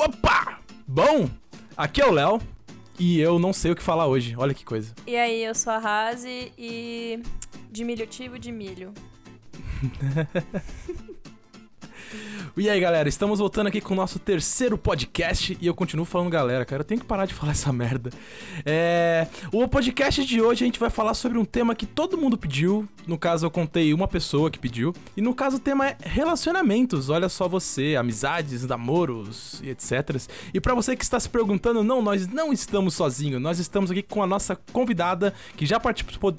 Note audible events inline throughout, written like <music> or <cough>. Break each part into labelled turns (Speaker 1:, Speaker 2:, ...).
Speaker 1: Opa! Bom, aqui é o Léo e eu não sei o que falar hoje. Olha que coisa.
Speaker 2: E aí, eu sou a Razi e diminutivo de milho. <laughs>
Speaker 1: E aí, galera, estamos voltando aqui com o nosso terceiro podcast e eu continuo falando galera, cara, eu tenho que parar de <laughs> falar essa merda. É... O podcast de hoje a gente vai falar sobre um tema que todo mundo pediu, no caso eu contei uma pessoa que pediu, e no caso o tema é relacionamentos, olha só você, amizades, namoros e etc. E para você que está se perguntando, não, nós não estamos sozinhos, nós estamos aqui com a nossa convidada que já participou,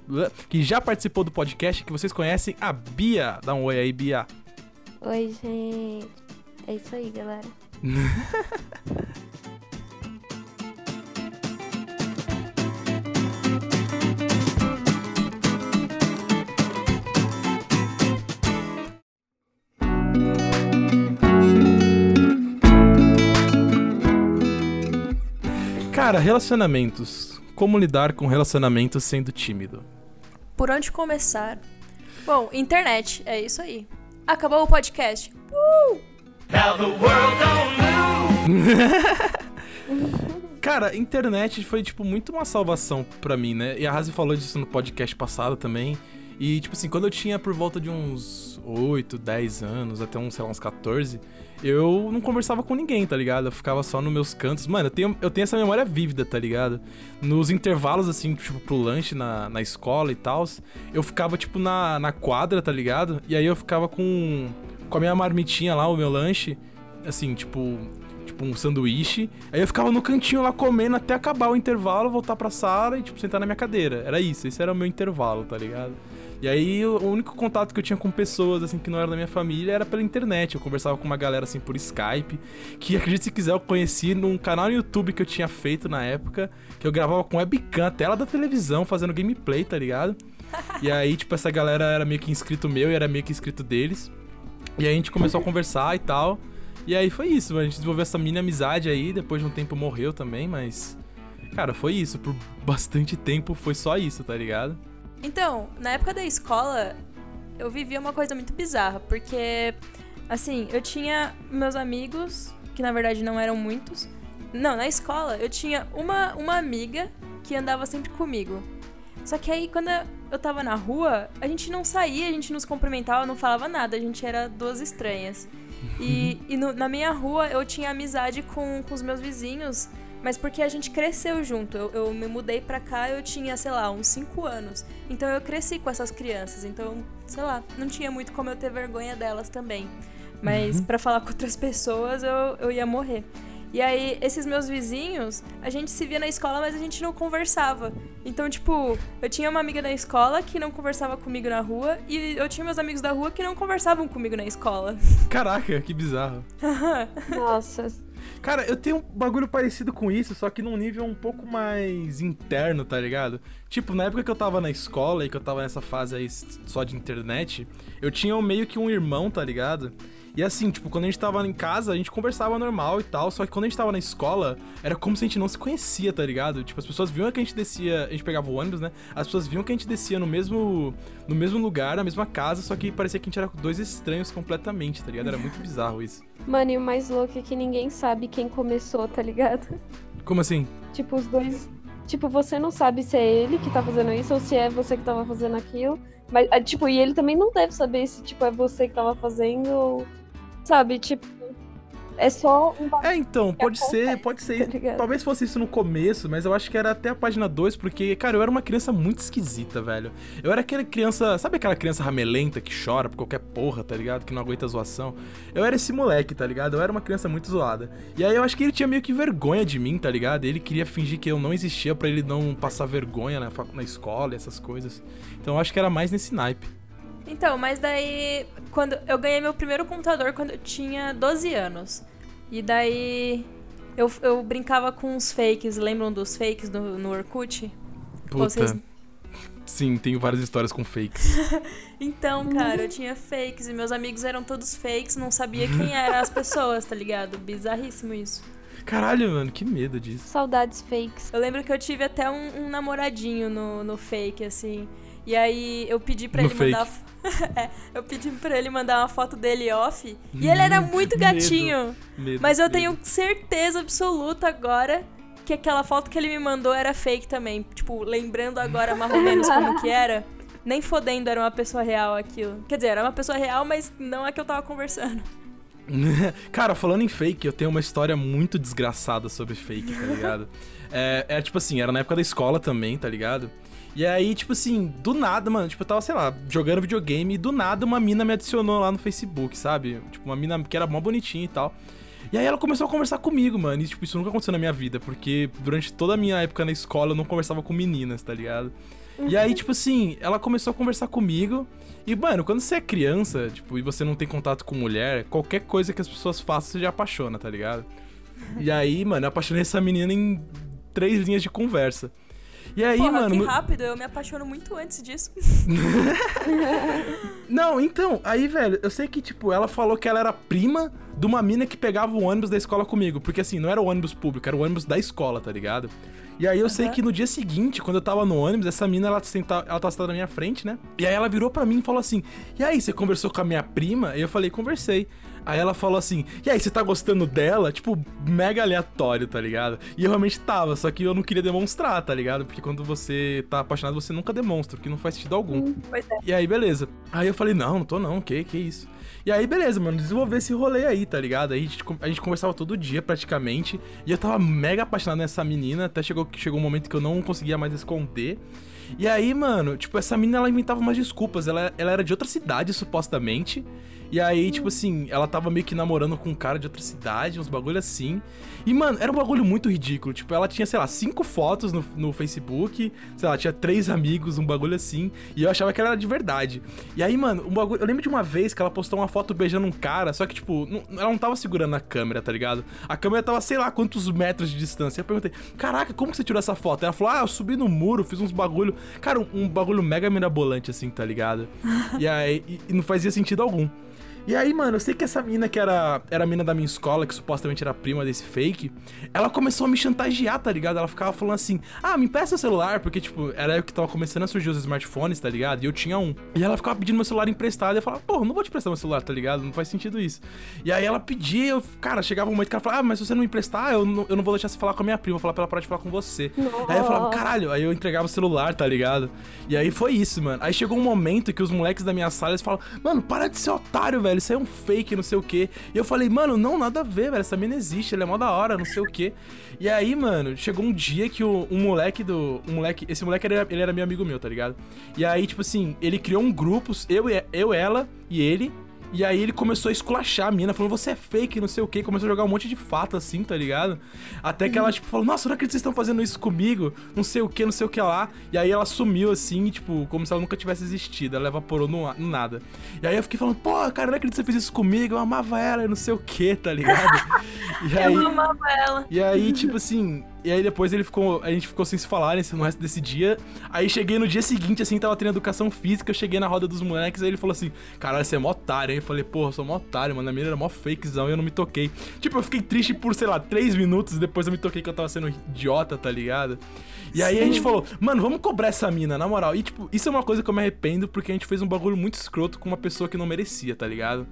Speaker 1: que já participou do podcast, que vocês conhecem, a Bia. Dá um oi aí, Bia.
Speaker 3: Oi, gente. É isso aí, galera.
Speaker 1: Cara, relacionamentos. Como lidar com relacionamentos sendo tímido?
Speaker 2: Por onde começar? Bom, internet, é isso aí. Acabou o podcast. Uh!
Speaker 4: Now the world don't move. <laughs> <laughs>
Speaker 1: Cara, internet foi, tipo, muito uma salvação pra mim, né? E a Razi falou disso no podcast passado também. E, tipo assim, quando eu tinha por volta de uns 8, 10 anos, até uns, sei lá, uns 14, eu não conversava com ninguém, tá ligado? Eu ficava só nos meus cantos. Mano, eu tenho, eu tenho essa memória vívida, tá ligado? Nos intervalos, assim, tipo, pro lanche na, na escola e tal, eu ficava, tipo, na, na quadra, tá ligado? E aí eu ficava com, com a minha marmitinha lá, o meu lanche, assim, tipo, tipo um sanduíche. Aí eu ficava no cantinho lá comendo até acabar o intervalo, voltar pra sala e, tipo, sentar na minha cadeira. Era isso, esse era o meu intervalo, tá ligado? E aí o único contato que eu tinha com pessoas, assim, que não eram da minha família era pela internet. Eu conversava com uma galera, assim, por Skype. Que, <laughs> acredite se quiser, eu conheci num canal no YouTube que eu tinha feito na época. Que eu gravava com webcam, tela da televisão, fazendo gameplay, tá ligado? E aí, tipo, essa galera era meio que inscrito meu e era meio que inscrito deles. E aí a gente começou a conversar e tal. E aí foi isso, a gente desenvolveu essa mini amizade aí, depois de um tempo morreu também, mas. Cara, foi isso. Por bastante tempo foi só isso, tá ligado?
Speaker 2: Então, na época da escola, eu vivia uma coisa muito bizarra, porque, assim, eu tinha meus amigos, que na verdade não eram muitos. Não, na escola eu tinha uma, uma amiga que andava sempre comigo. Só que aí, quando eu tava na rua, a gente não saía, a gente não se cumprimentava, não falava nada, a gente era duas estranhas. E, <laughs> e no- na minha rua eu tinha amizade com, com os meus vizinhos, mas porque a gente cresceu junto. Eu, eu me mudei pra cá, eu tinha, sei lá, uns 5 anos. Então eu cresci com essas crianças. Então, sei lá, não tinha muito como eu ter vergonha delas também. Mas pra falar <laughs> com outras pessoas, eu, eu ia morrer. E aí, esses meus vizinhos, a gente se via na escola, mas a gente não conversava. Então, tipo, eu tinha uma amiga da escola que não conversava comigo na rua, e eu tinha meus amigos da rua que não conversavam comigo na escola.
Speaker 1: Caraca, que bizarro. <laughs>
Speaker 3: Nossa.
Speaker 1: Cara, eu tenho um bagulho parecido com isso, só que num nível um pouco mais interno, tá ligado? Tipo, na época que eu tava na escola e que eu tava nessa fase aí só de internet, eu tinha meio que um irmão, tá ligado? E assim, tipo, quando a gente tava em casa, a gente conversava normal e tal, só que quando a gente tava na escola, era como se a gente não se conhecia, tá ligado? Tipo, as pessoas viam que a gente descia, a gente pegava o ônibus, né? As pessoas viam que a gente descia no mesmo no mesmo lugar, na mesma casa, só que parecia que a gente era dois estranhos completamente, tá ligado? Era muito bizarro isso.
Speaker 3: Mano, e o mais louco é que ninguém sabe quem começou, tá ligado?
Speaker 1: Como assim?
Speaker 3: Tipo, os dois. Tipo, você não sabe se é ele que tá fazendo isso ou se é você que tava fazendo aquilo. Mas, ah, tipo, e ele também não deve saber se, tipo, é você que tava fazendo ou. Sabe, tipo. É só um
Speaker 1: É, então, pode ser,
Speaker 3: acontece,
Speaker 1: pode ser.
Speaker 3: tá?
Speaker 1: Talvez fosse isso no começo, mas eu acho que era até a página 2, porque, cara, eu era uma criança muito esquisita, velho. Eu era aquela criança, sabe aquela criança ramelenta que chora por qualquer porra, tá ligado? Que não aguenta zoação. Eu era esse moleque, tá ligado? Eu era uma criança muito zoada. E aí eu acho que ele tinha meio que vergonha de mim, tá ligado? Ele queria fingir que eu não existia pra ele não passar vergonha na, na escola, essas coisas. Então eu acho que era mais nesse naipe.
Speaker 2: Então, mas daí. quando Eu ganhei meu primeiro computador quando eu tinha 12 anos. E daí. Eu, eu brincava com os fakes, lembram dos fakes no, no Orkut?
Speaker 1: Puta.
Speaker 2: Vocês-
Speaker 1: Sim, tenho várias histórias com fakes. <laughs>
Speaker 2: Então, cara, eu tinha fakes e meus amigos eram todos fakes, não sabia quem eram as pessoas, tá ligado? Bizarríssimo isso.
Speaker 1: Caralho, mano, que medo disso.
Speaker 3: Saudades fakes.
Speaker 2: Eu lembro que eu tive até um, um namoradinho no, no fake, assim. E aí eu pedi pra
Speaker 1: No
Speaker 2: ele mandar. <laughs> Eu pedi pra ele mandar uma foto dele off. E ele era muito
Speaker 1: Medo.
Speaker 2: gatinho.
Speaker 1: Medo,
Speaker 2: Mas eu
Speaker 1: medo.
Speaker 2: tenho certeza absoluta agora que aquela foto que ele me mandou era fake também. Tipo, lembrando agora mais ou <laughs> menos como que era. Nem fodendo era uma pessoa real aquilo. Quer dizer, era uma pessoa real, mas não a que eu tava conversando. <laughs>
Speaker 1: Cara, falando em fake, eu tenho uma história muito desgraçada sobre fake, tá ligado? é, é tipo assim, era na época da escola também, tá ligado? E aí, tipo assim, do nada, mano, tipo, eu tava, sei lá, jogando videogame e do nada uma mina me adicionou lá no Facebook, sabe? Tipo, uma mina que era mó bonitinha e tal. E aí ela começou a conversar comigo, mano. E, tipo, isso nunca aconteceu na minha vida, porque durante toda a minha época na escola eu não conversava com meninas, tá ligado? E aí, tipo assim, ela começou a conversar comigo. E, mano, quando você é criança, tipo, e você não tem contato com mulher, qualquer coisa que as pessoas façam, você já apaixona, tá ligado? E aí, mano, eu apaixonei essa menina em três linhas de conversa. E aí,
Speaker 2: Porra,
Speaker 1: mano.
Speaker 2: que rápido, eu me apaixono muito antes disso. <laughs>
Speaker 1: Não, então, aí, velho, eu sei que, tipo, ela falou que ela era prima de uma mina que pegava o ônibus da escola comigo. Porque, assim, não era o ônibus público, era o ônibus da escola, tá ligado? E aí eu sei
Speaker 2: Aham.
Speaker 1: que no dia seguinte, quando eu tava no ônibus, essa mina, ela, senta, ela tava sentada na minha frente, né? E aí ela virou pra mim e falou assim: E aí, você conversou com a minha prima? E eu falei: Conversei. Aí ela falou assim: E aí, você tá gostando dela? Tipo, mega aleatório, tá ligado? E eu realmente tava, só que eu não queria demonstrar, tá ligado? Porque quando você tá apaixonado, você nunca demonstra, porque não faz sentido algum.
Speaker 2: Pois é.
Speaker 1: E aí, beleza. Aí eu falei, não, não tô não, que, que isso? E aí, beleza, mano, desenvolver esse rolê aí, tá ligado? Aí a gente, a gente conversava todo dia, praticamente. E eu tava mega apaixonado nessa menina, até chegou, chegou um momento que eu não conseguia mais esconder. E aí, mano, tipo, essa menina, ela inventava umas desculpas. Ela, ela era de outra cidade, supostamente. E aí, tipo assim, ela tava meio que namorando com um cara de outra cidade, uns bagulho assim. E, mano, era um bagulho muito ridículo. Tipo, ela tinha, sei lá, cinco fotos no, no Facebook, sei lá, tinha três amigos, um bagulho assim. E eu achava que ela era de verdade. E aí, mano, um bagulho. Eu lembro de uma vez que ela postou uma foto beijando um cara, só que, tipo, não- ela não tava segurando a câmera, tá ligado? A câmera tava, sei lá, quantos metros de distância. Eu perguntei, caraca, como que você tirou essa foto? Ela falou, ah, eu subi no muro, fiz uns bagulho. Cara, um, um bagulho mega mirabolante, assim, tá ligado? <laughs> e aí, e- e não fazia sentido algum. E aí, mano, eu sei que essa mina que era, era a mina da minha escola, que supostamente era prima desse fake, ela começou a me chantagear, tá ligado? Ela ficava falando assim, ah, me empresta o celular, porque, tipo, era eu que tava começando a surgir os smartphones, tá ligado? E eu tinha um. E ela ficava pedindo meu celular emprestado, e eu falava, pô, não vou te emprestar meu celular, tá ligado? Não faz sentido isso. E aí ela pedia, eu, cara, chegava um momento que ela falava, ah, mas se você não me emprestar, eu não, eu não vou deixar você falar com a minha prima, eu vou falar pra ela parar de falar com você. Aí eu falava, caralho, aí eu entregava o celular, tá ligado? E aí foi isso, mano. Aí chegou um momento que os moleques da minha sala eles falam, mano, para de ser otário, velho, isso aí é um fake, não sei o quê. E eu falei, mano, não, nada a ver, velho, essa mina existe, ela é mó da hora, não sei o quê. E aí, mano, chegou um dia que o, um moleque do. Um moleque. Esse moleque era, ele era meu amigo meu, tá ligado? E aí, tipo assim, ele criou um grupo, eu, eu ela e ele. E aí ele começou a esculachar a mina, falando, você é fake, não sei o que, começou a jogar um monte de fato, assim, tá ligado? Até que ela, tipo, falou, nossa, não acredito que vocês estão fazendo isso comigo, não sei o que, não sei o que lá. E aí ela sumiu, assim, tipo, como se ela nunca tivesse existido, ela evaporou no, no nada. E aí eu fiquei falando, pô, cara, não acredito que você fez isso comigo, eu amava ela, e não sei o que, tá ligado? <laughs> E aí...
Speaker 2: Eu amava ela.
Speaker 1: E aí, tipo assim, e aí depois ele ficou, a gente ficou sem se falar nesse, no resto desse dia. Aí cheguei no dia seguinte, assim, tava tendo educação física, eu cheguei na roda dos moleques, aí ele falou assim, caralho, você é mó otário. Aí eu falei, porra, eu sou mó otário, mano, a minha era mó fakezão e eu não me toquei. Tipo, eu fiquei triste por, sei lá, três minutos, depois eu me toquei que eu tava sendo idiota, tá ligado? E aí a gente falou, mano, vamos cobrar essa mina, na moral. E, tipo, isso é uma coisa que eu me arrependo, porque a gente fez um bagulho muito escroto com uma pessoa que não merecia, tá ligado?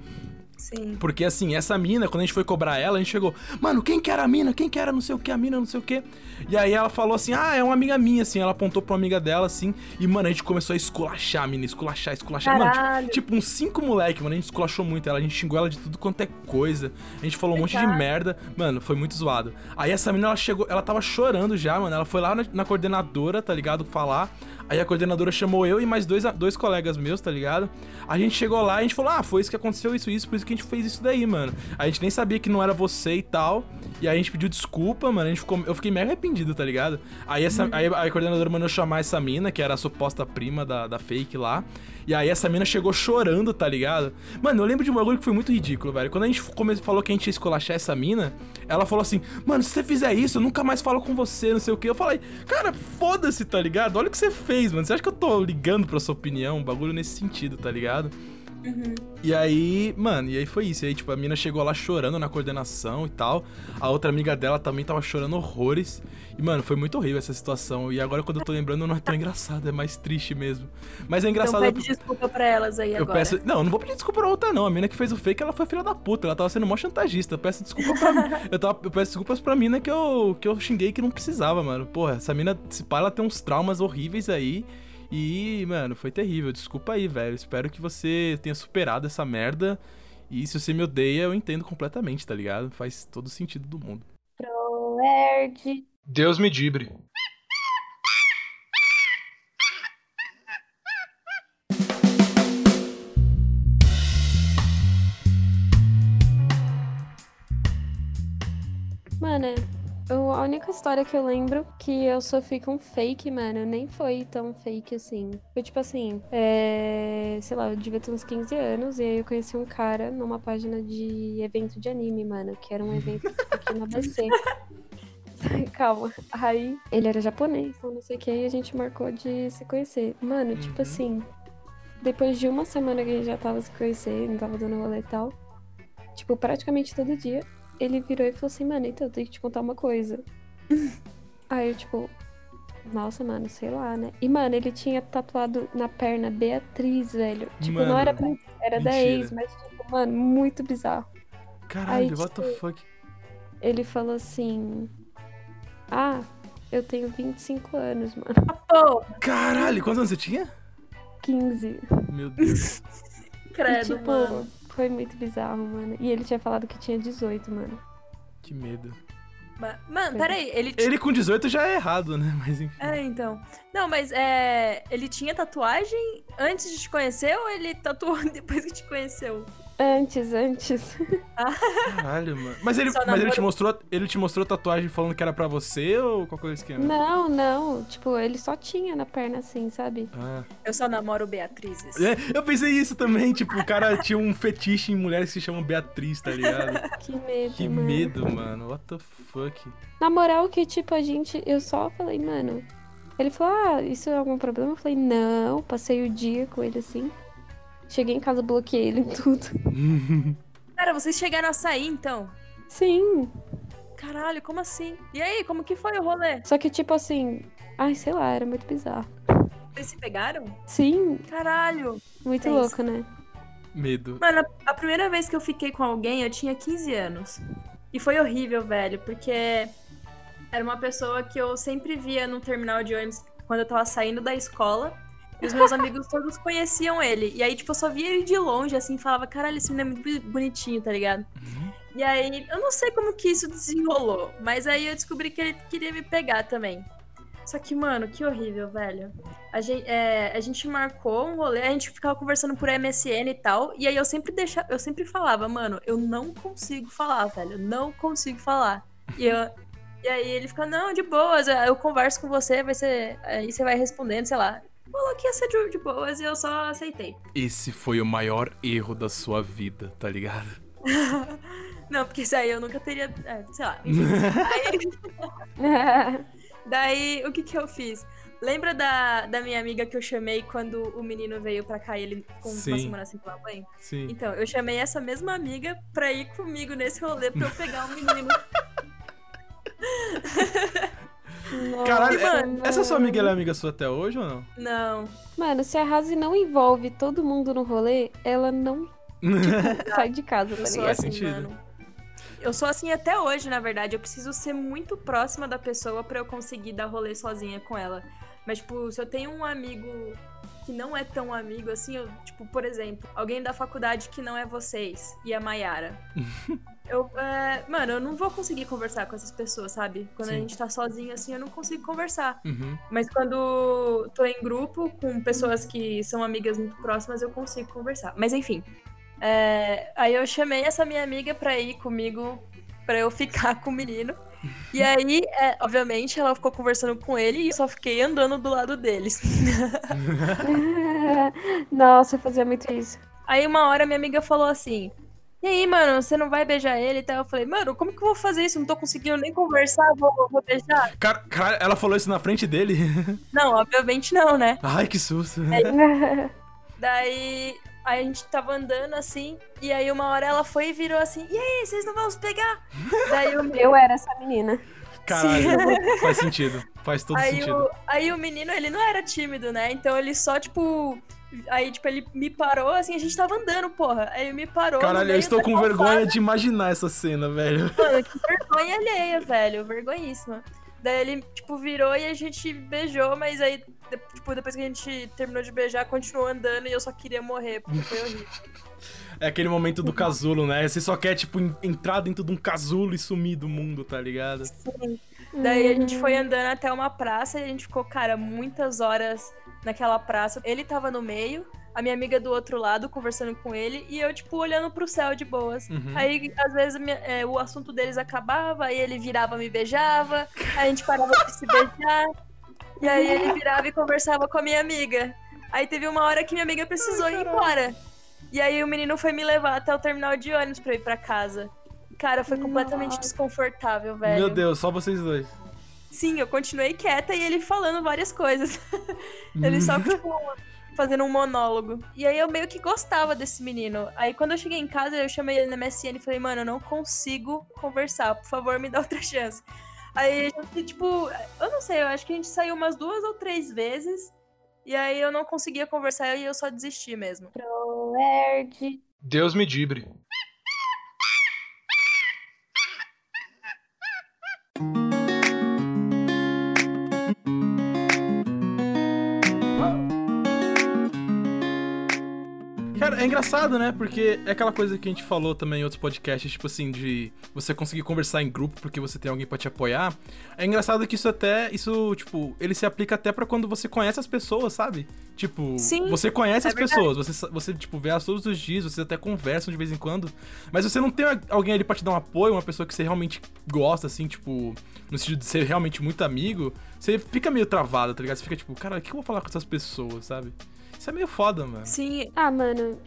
Speaker 2: Sim.
Speaker 1: Porque assim, essa mina, quando a gente foi cobrar ela, a gente chegou, mano, quem que era a mina? Quem que era não sei o que, a mina, não sei o que. E aí ela falou assim, ah, é uma amiga minha, assim. Ela apontou pra uma amiga dela, assim. E, mano, a gente começou a esculachar a mina, esculachar, esculachar. Mano,
Speaker 3: Caralho.
Speaker 1: tipo, tipo, uns cinco moleque, mano. A gente esculachou muito ela, a gente xingou ela de tudo quanto é coisa. A gente falou um monte de merda. Mano, foi muito zoado. Aí essa mina, ela chegou, ela tava chorando já, mano. Ela foi lá na, na coordenadora, tá ligado? Falar. Aí a coordenadora chamou eu e mais dois, dois colegas meus, tá ligado? A gente chegou lá e a gente falou, ah, foi isso que aconteceu, isso, isso, por isso que a gente fez isso daí, mano. A gente nem sabia que não era você e tal. E aí a gente pediu desculpa, mano. A gente ficou, eu fiquei mega arrependido, tá ligado? Aí, essa, aí a coordenadora mandou chamar essa mina, que era a suposta prima da, da fake lá. E aí essa mina chegou chorando, tá ligado? Mano, eu lembro de um bagulho que foi muito ridículo, velho. Quando a gente falou que a gente ia escolachar essa mina, ela falou assim, mano, se você fizer isso, eu nunca mais falo com você, não sei o que. Eu falei, cara, foda-se, tá ligado? Olha o que você fez, mano. Você acha que eu tô ligando pra sua opinião? Um bagulho nesse sentido, tá ligado?
Speaker 2: Uhum.
Speaker 1: E aí, mano, e aí foi isso. E aí, tipo, a mina chegou lá chorando na coordenação e tal. A outra amiga dela também tava chorando horrores. E, mano, foi muito horrível essa situação. E agora, quando eu tô lembrando, não é tão engraçado, é mais triste mesmo. Mas é
Speaker 2: Então
Speaker 1: engraçado.
Speaker 2: pede desculpa pra elas aí
Speaker 1: eu
Speaker 2: agora.
Speaker 1: peço. Não, eu não vou pedir desculpa pra outra, não. A mina que fez o fake, ela foi filha da puta. Ela tava sendo mó chantagista. Eu peço desculpa pra mim. <laughs> Eu, tava, eu peço desculpas pra mina que eu, que eu xinguei que não precisava, mano. Porra, essa mina, se pá, ela tem uns traumas horríveis aí. E, mano, foi terrível. Desculpa aí, velho. Espero que você tenha superado essa merda. E se você me odeia, eu entendo completamente, tá ligado? Faz todo sentido do mundo.
Speaker 3: Proerd.
Speaker 1: Deus me dibre.
Speaker 3: Mano, eu- a única história que eu lembro que eu sofri com fake, mano, nem foi tão fake assim. Foi tipo assim, é... sei lá, eu devia ter uns 15 anos e aí eu conheci um cara numa página de evento de anime, mano, que era um evento aqui na ABC. <laughs> <laughs> Calma. Aí ele era japonês, então não sei o que, e a gente marcou de se conhecer. Mano, tipo
Speaker 1: Uhum.
Speaker 3: assim, depois de uma semana que a gente já tava se conhecendo, tava dando rolê e tal, tipo, praticamente todo dia, ele virou e falou assim, mano, então eu tenho que te contar uma coisa. <laughs> Aí eu, tipo, nossa, mano, sei lá, né? E, mano, ele tinha tatuado na perna Beatriz, velho. Tipo, não
Speaker 1: Mano,
Speaker 3: era, pra- era da
Speaker 1: mentira.
Speaker 3: ex, mas, tipo, mano, muito bizarro.
Speaker 1: Caralho,
Speaker 3: Aí,
Speaker 1: what the
Speaker 3: tipo,
Speaker 1: fuck?
Speaker 3: Ele falou assim: Ah, eu tenho 25 anos, mano.
Speaker 1: Caralho, quantos anos você tinha?
Speaker 3: 15.
Speaker 1: Meu Deus. <laughs>
Speaker 3: E,
Speaker 2: credo,
Speaker 3: tipo,
Speaker 2: mano.
Speaker 3: Foi muito bizarro, mano. E ele tinha falado que tinha 18, mano.
Speaker 1: que medo.
Speaker 2: Ma- Mano, peraí, ele
Speaker 1: Ele com 18 já é errado, né? Mas enfim.
Speaker 2: É, então. Não, mas é. Ele tinha tatuagem antes de te conhecer ou ele tatuou <laughs> depois que te conheceu?
Speaker 3: Antes, antes. <laughs>
Speaker 1: Caralho, mano. Mas ele,
Speaker 2: Só
Speaker 1: mas ele te mostrou, ele te mostrou tatuagem falando que era pra você ou qual que é o esquema?
Speaker 3: Não, não. Tipo, ele só tinha na perna assim, sabe?
Speaker 1: Ah.
Speaker 2: Eu só namoro Beatrizes.
Speaker 1: É, eu pensei isso também, tipo, o cara tinha um fetiche em mulheres que se chamam Beatriz, tá ligado? <laughs>
Speaker 3: Que medo,
Speaker 1: Que
Speaker 3: mano.
Speaker 1: medo, mano. What the fuck?
Speaker 3: Na moral que, tipo, a gente... Eu só falei, mano... Ele falou, ah, isso é algum problema? Eu falei, não. Passei o dia com ele assim. Cheguei em casa, bloqueei ele em tudo. <laughs>
Speaker 2: Cara, vocês chegaram a sair então?
Speaker 3: Sim.
Speaker 2: Caralho, como assim? E aí, como que foi o rolê?
Speaker 3: Só que, tipo assim... Ai, sei lá, era muito bizarro.
Speaker 2: Vocês se pegaram?
Speaker 3: Sim,
Speaker 2: Caralho.
Speaker 3: muito
Speaker 2: É
Speaker 3: louco, né?
Speaker 1: Medo.
Speaker 2: Mano, a a primeira vez que eu fiquei com alguém, eu tinha 15 anos. E foi horrível, velho, porque era uma pessoa que eu sempre via no terminal de ônibus quando eu tava saindo da escola. E os meus amigos todos conheciam ele. E aí, tipo, eu só via ele de longe, assim, falava, caralho, esse menino é muito bonitinho, tá ligado? E aí, eu não sei como que isso desenrolou, mas aí eu descobri que ele queria me pegar também. Só que, mano, que horrível, velho. A gente, é, a gente marcou um rolê, a gente ficava conversando por MSN e tal, e aí eu sempre deixava, eu sempre falava, mano, eu não consigo falar, velho, não consigo falar. E, eu, e aí ele fica, não, de boas, eu converso com você, vai ser, aí você vai respondendo, sei lá. Falou que ia ser de, de boas e eu só aceitei.
Speaker 1: Esse foi o maior erro da sua vida, tá ligado? <laughs>
Speaker 2: Não, porque isso aí eu nunca teria, é, sei lá. Aí- <laughs> Daí, o que que eu fiz? Lembra da, da minha amiga que eu chamei quando o menino veio pra cá e ele ficou uma semana sem tomar banho?
Speaker 1: Sim.
Speaker 2: Então, eu chamei essa mesma amiga pra ir comigo nesse rolê pra eu pegar o menino. <laughs>
Speaker 1: Caralho, é- essa sua
Speaker 3: mano.
Speaker 1: amiga ela é amiga sua até hoje ou não?
Speaker 2: Não.
Speaker 3: Mano, se a Razi não envolve todo mundo no rolê, ela não <laughs> sai de casa, tá
Speaker 2: Eu sou
Speaker 3: ligado?
Speaker 1: Faz
Speaker 2: assim,
Speaker 1: sentido.
Speaker 2: mano. Eu sou assim até hoje, na verdade. Eu preciso ser muito próxima da pessoa pra eu conseguir dar rolê sozinha com ela. Mas, tipo, se eu tenho um amigo que não é tão amigo assim, eu, tipo, por exemplo, alguém da faculdade que não é vocês e a Mayara. <laughs> eu, é, mano, eu não vou conseguir conversar com essas pessoas, sabe? Quando a
Speaker 1: Sim.
Speaker 2: gente tá sozinho assim, eu não consigo conversar.
Speaker 1: Uhum.
Speaker 2: Mas quando tô em grupo com pessoas que são amigas muito próximas, eu consigo conversar. Mas enfim. é, aí eu chamei essa minha amiga pra ir comigo, pra eu ficar com o menino. <laughs> E aí, é, obviamente, ela ficou conversando com ele e eu só fiquei andando do lado deles. <laughs> <laughs>
Speaker 3: Nossa, eu fazia muito isso.
Speaker 2: Aí uma hora minha amiga falou assim: E aí, mano, você não vai beijar ele e tal? Eu falei, mano, como que eu vou fazer isso? Não tô conseguindo nem conversar, vou, vou beijar?
Speaker 1: Cara, cara, ela falou isso na frente dele? <laughs>
Speaker 2: Não, obviamente não, né?
Speaker 1: Ai, que susto. <laughs>
Speaker 2: Daí. Aí a gente tava andando assim, e aí uma hora ela foi e virou assim: E aí, vocês não vão se pegar? Daí o <laughs>
Speaker 3: Eu era essa menina.
Speaker 1: Caralho, faz sentido. Faz todo
Speaker 2: Aí
Speaker 1: sentido.
Speaker 2: o, aí o menino, ele não era tímido, né? Então ele só, tipo. Aí, tipo, ele me parou, assim, a gente tava andando, porra. Aí ele me parou.
Speaker 1: Caralho, eu estou com
Speaker 2: calçada.
Speaker 1: vergonha de imaginar essa cena, velho.
Speaker 2: Mano, que vergonha alheia, velho. Vergonhíssima. Daí ele, tipo, virou e a gente beijou, mas aí, tipo, depois que a gente terminou de beijar, continuou andando e eu só queria morrer, porque foi horrível.
Speaker 1: É aquele momento do casulo, né? Você só quer, tipo, en- entrar dentro de um casulo e sumir do mundo, tá ligado?
Speaker 2: Daí a gente foi andando até uma praça e a gente ficou, cara, muitas horas naquela praça. Ele tava no meio, a minha amiga do outro lado conversando com ele e eu, tipo, olhando pro céu de boas.
Speaker 1: Uhum.
Speaker 2: Aí, às vezes, é, o assunto deles acabava, aí ele virava me beijava, aí a gente parava de se beijar, e aí ele virava e conversava com a minha amiga. Aí teve uma hora que minha amiga precisou ir embora. E aí o menino foi me levar até o terminal de ônibus pra eu ir pra casa. Cara, foi completamente
Speaker 3: Nossa.
Speaker 2: desconfortável, velho.
Speaker 1: Meu Deus, só vocês dois.
Speaker 2: Sim, eu continuei quieta e ele falando várias coisas. <laughs> ele só, tipo, fazendo um monólogo. E aí eu meio que gostava desse menino. Aí quando eu cheguei em casa, eu chamei ele na MSN e falei, mano, eu não consigo conversar, por favor, me dá outra chance. Aí a gente, tipo, eu não sei, eu acho que a gente saiu umas duas ou três vezes. E aí eu não conseguia conversar e eu só desisti mesmo.
Speaker 3: Proerd.
Speaker 1: Deus me dibre. Cara, é engraçado, né? Porque é aquela coisa que a gente falou também em outros podcasts, tipo assim, de você conseguir conversar em grupo porque você tem alguém pra te apoiar. É engraçado que isso até, isso, tipo, ele se aplica até pra quando você conhece as pessoas, sabe? Tipo,
Speaker 2: Sim,
Speaker 1: você conhece
Speaker 2: é
Speaker 1: as pessoas, você, você, tipo, vê elas todos os dias, vocês até conversam de vez em quando, mas você não tem alguém ali pra te dar um apoio, uma pessoa que você realmente gosta, assim, tipo, no sentido de ser realmente muito amigo, você fica meio travado, tá ligado? Você fica tipo, cara, o que eu vou falar com essas pessoas, sabe? Isso é meio foda, mano.
Speaker 2: Sim,
Speaker 3: Ah, mano.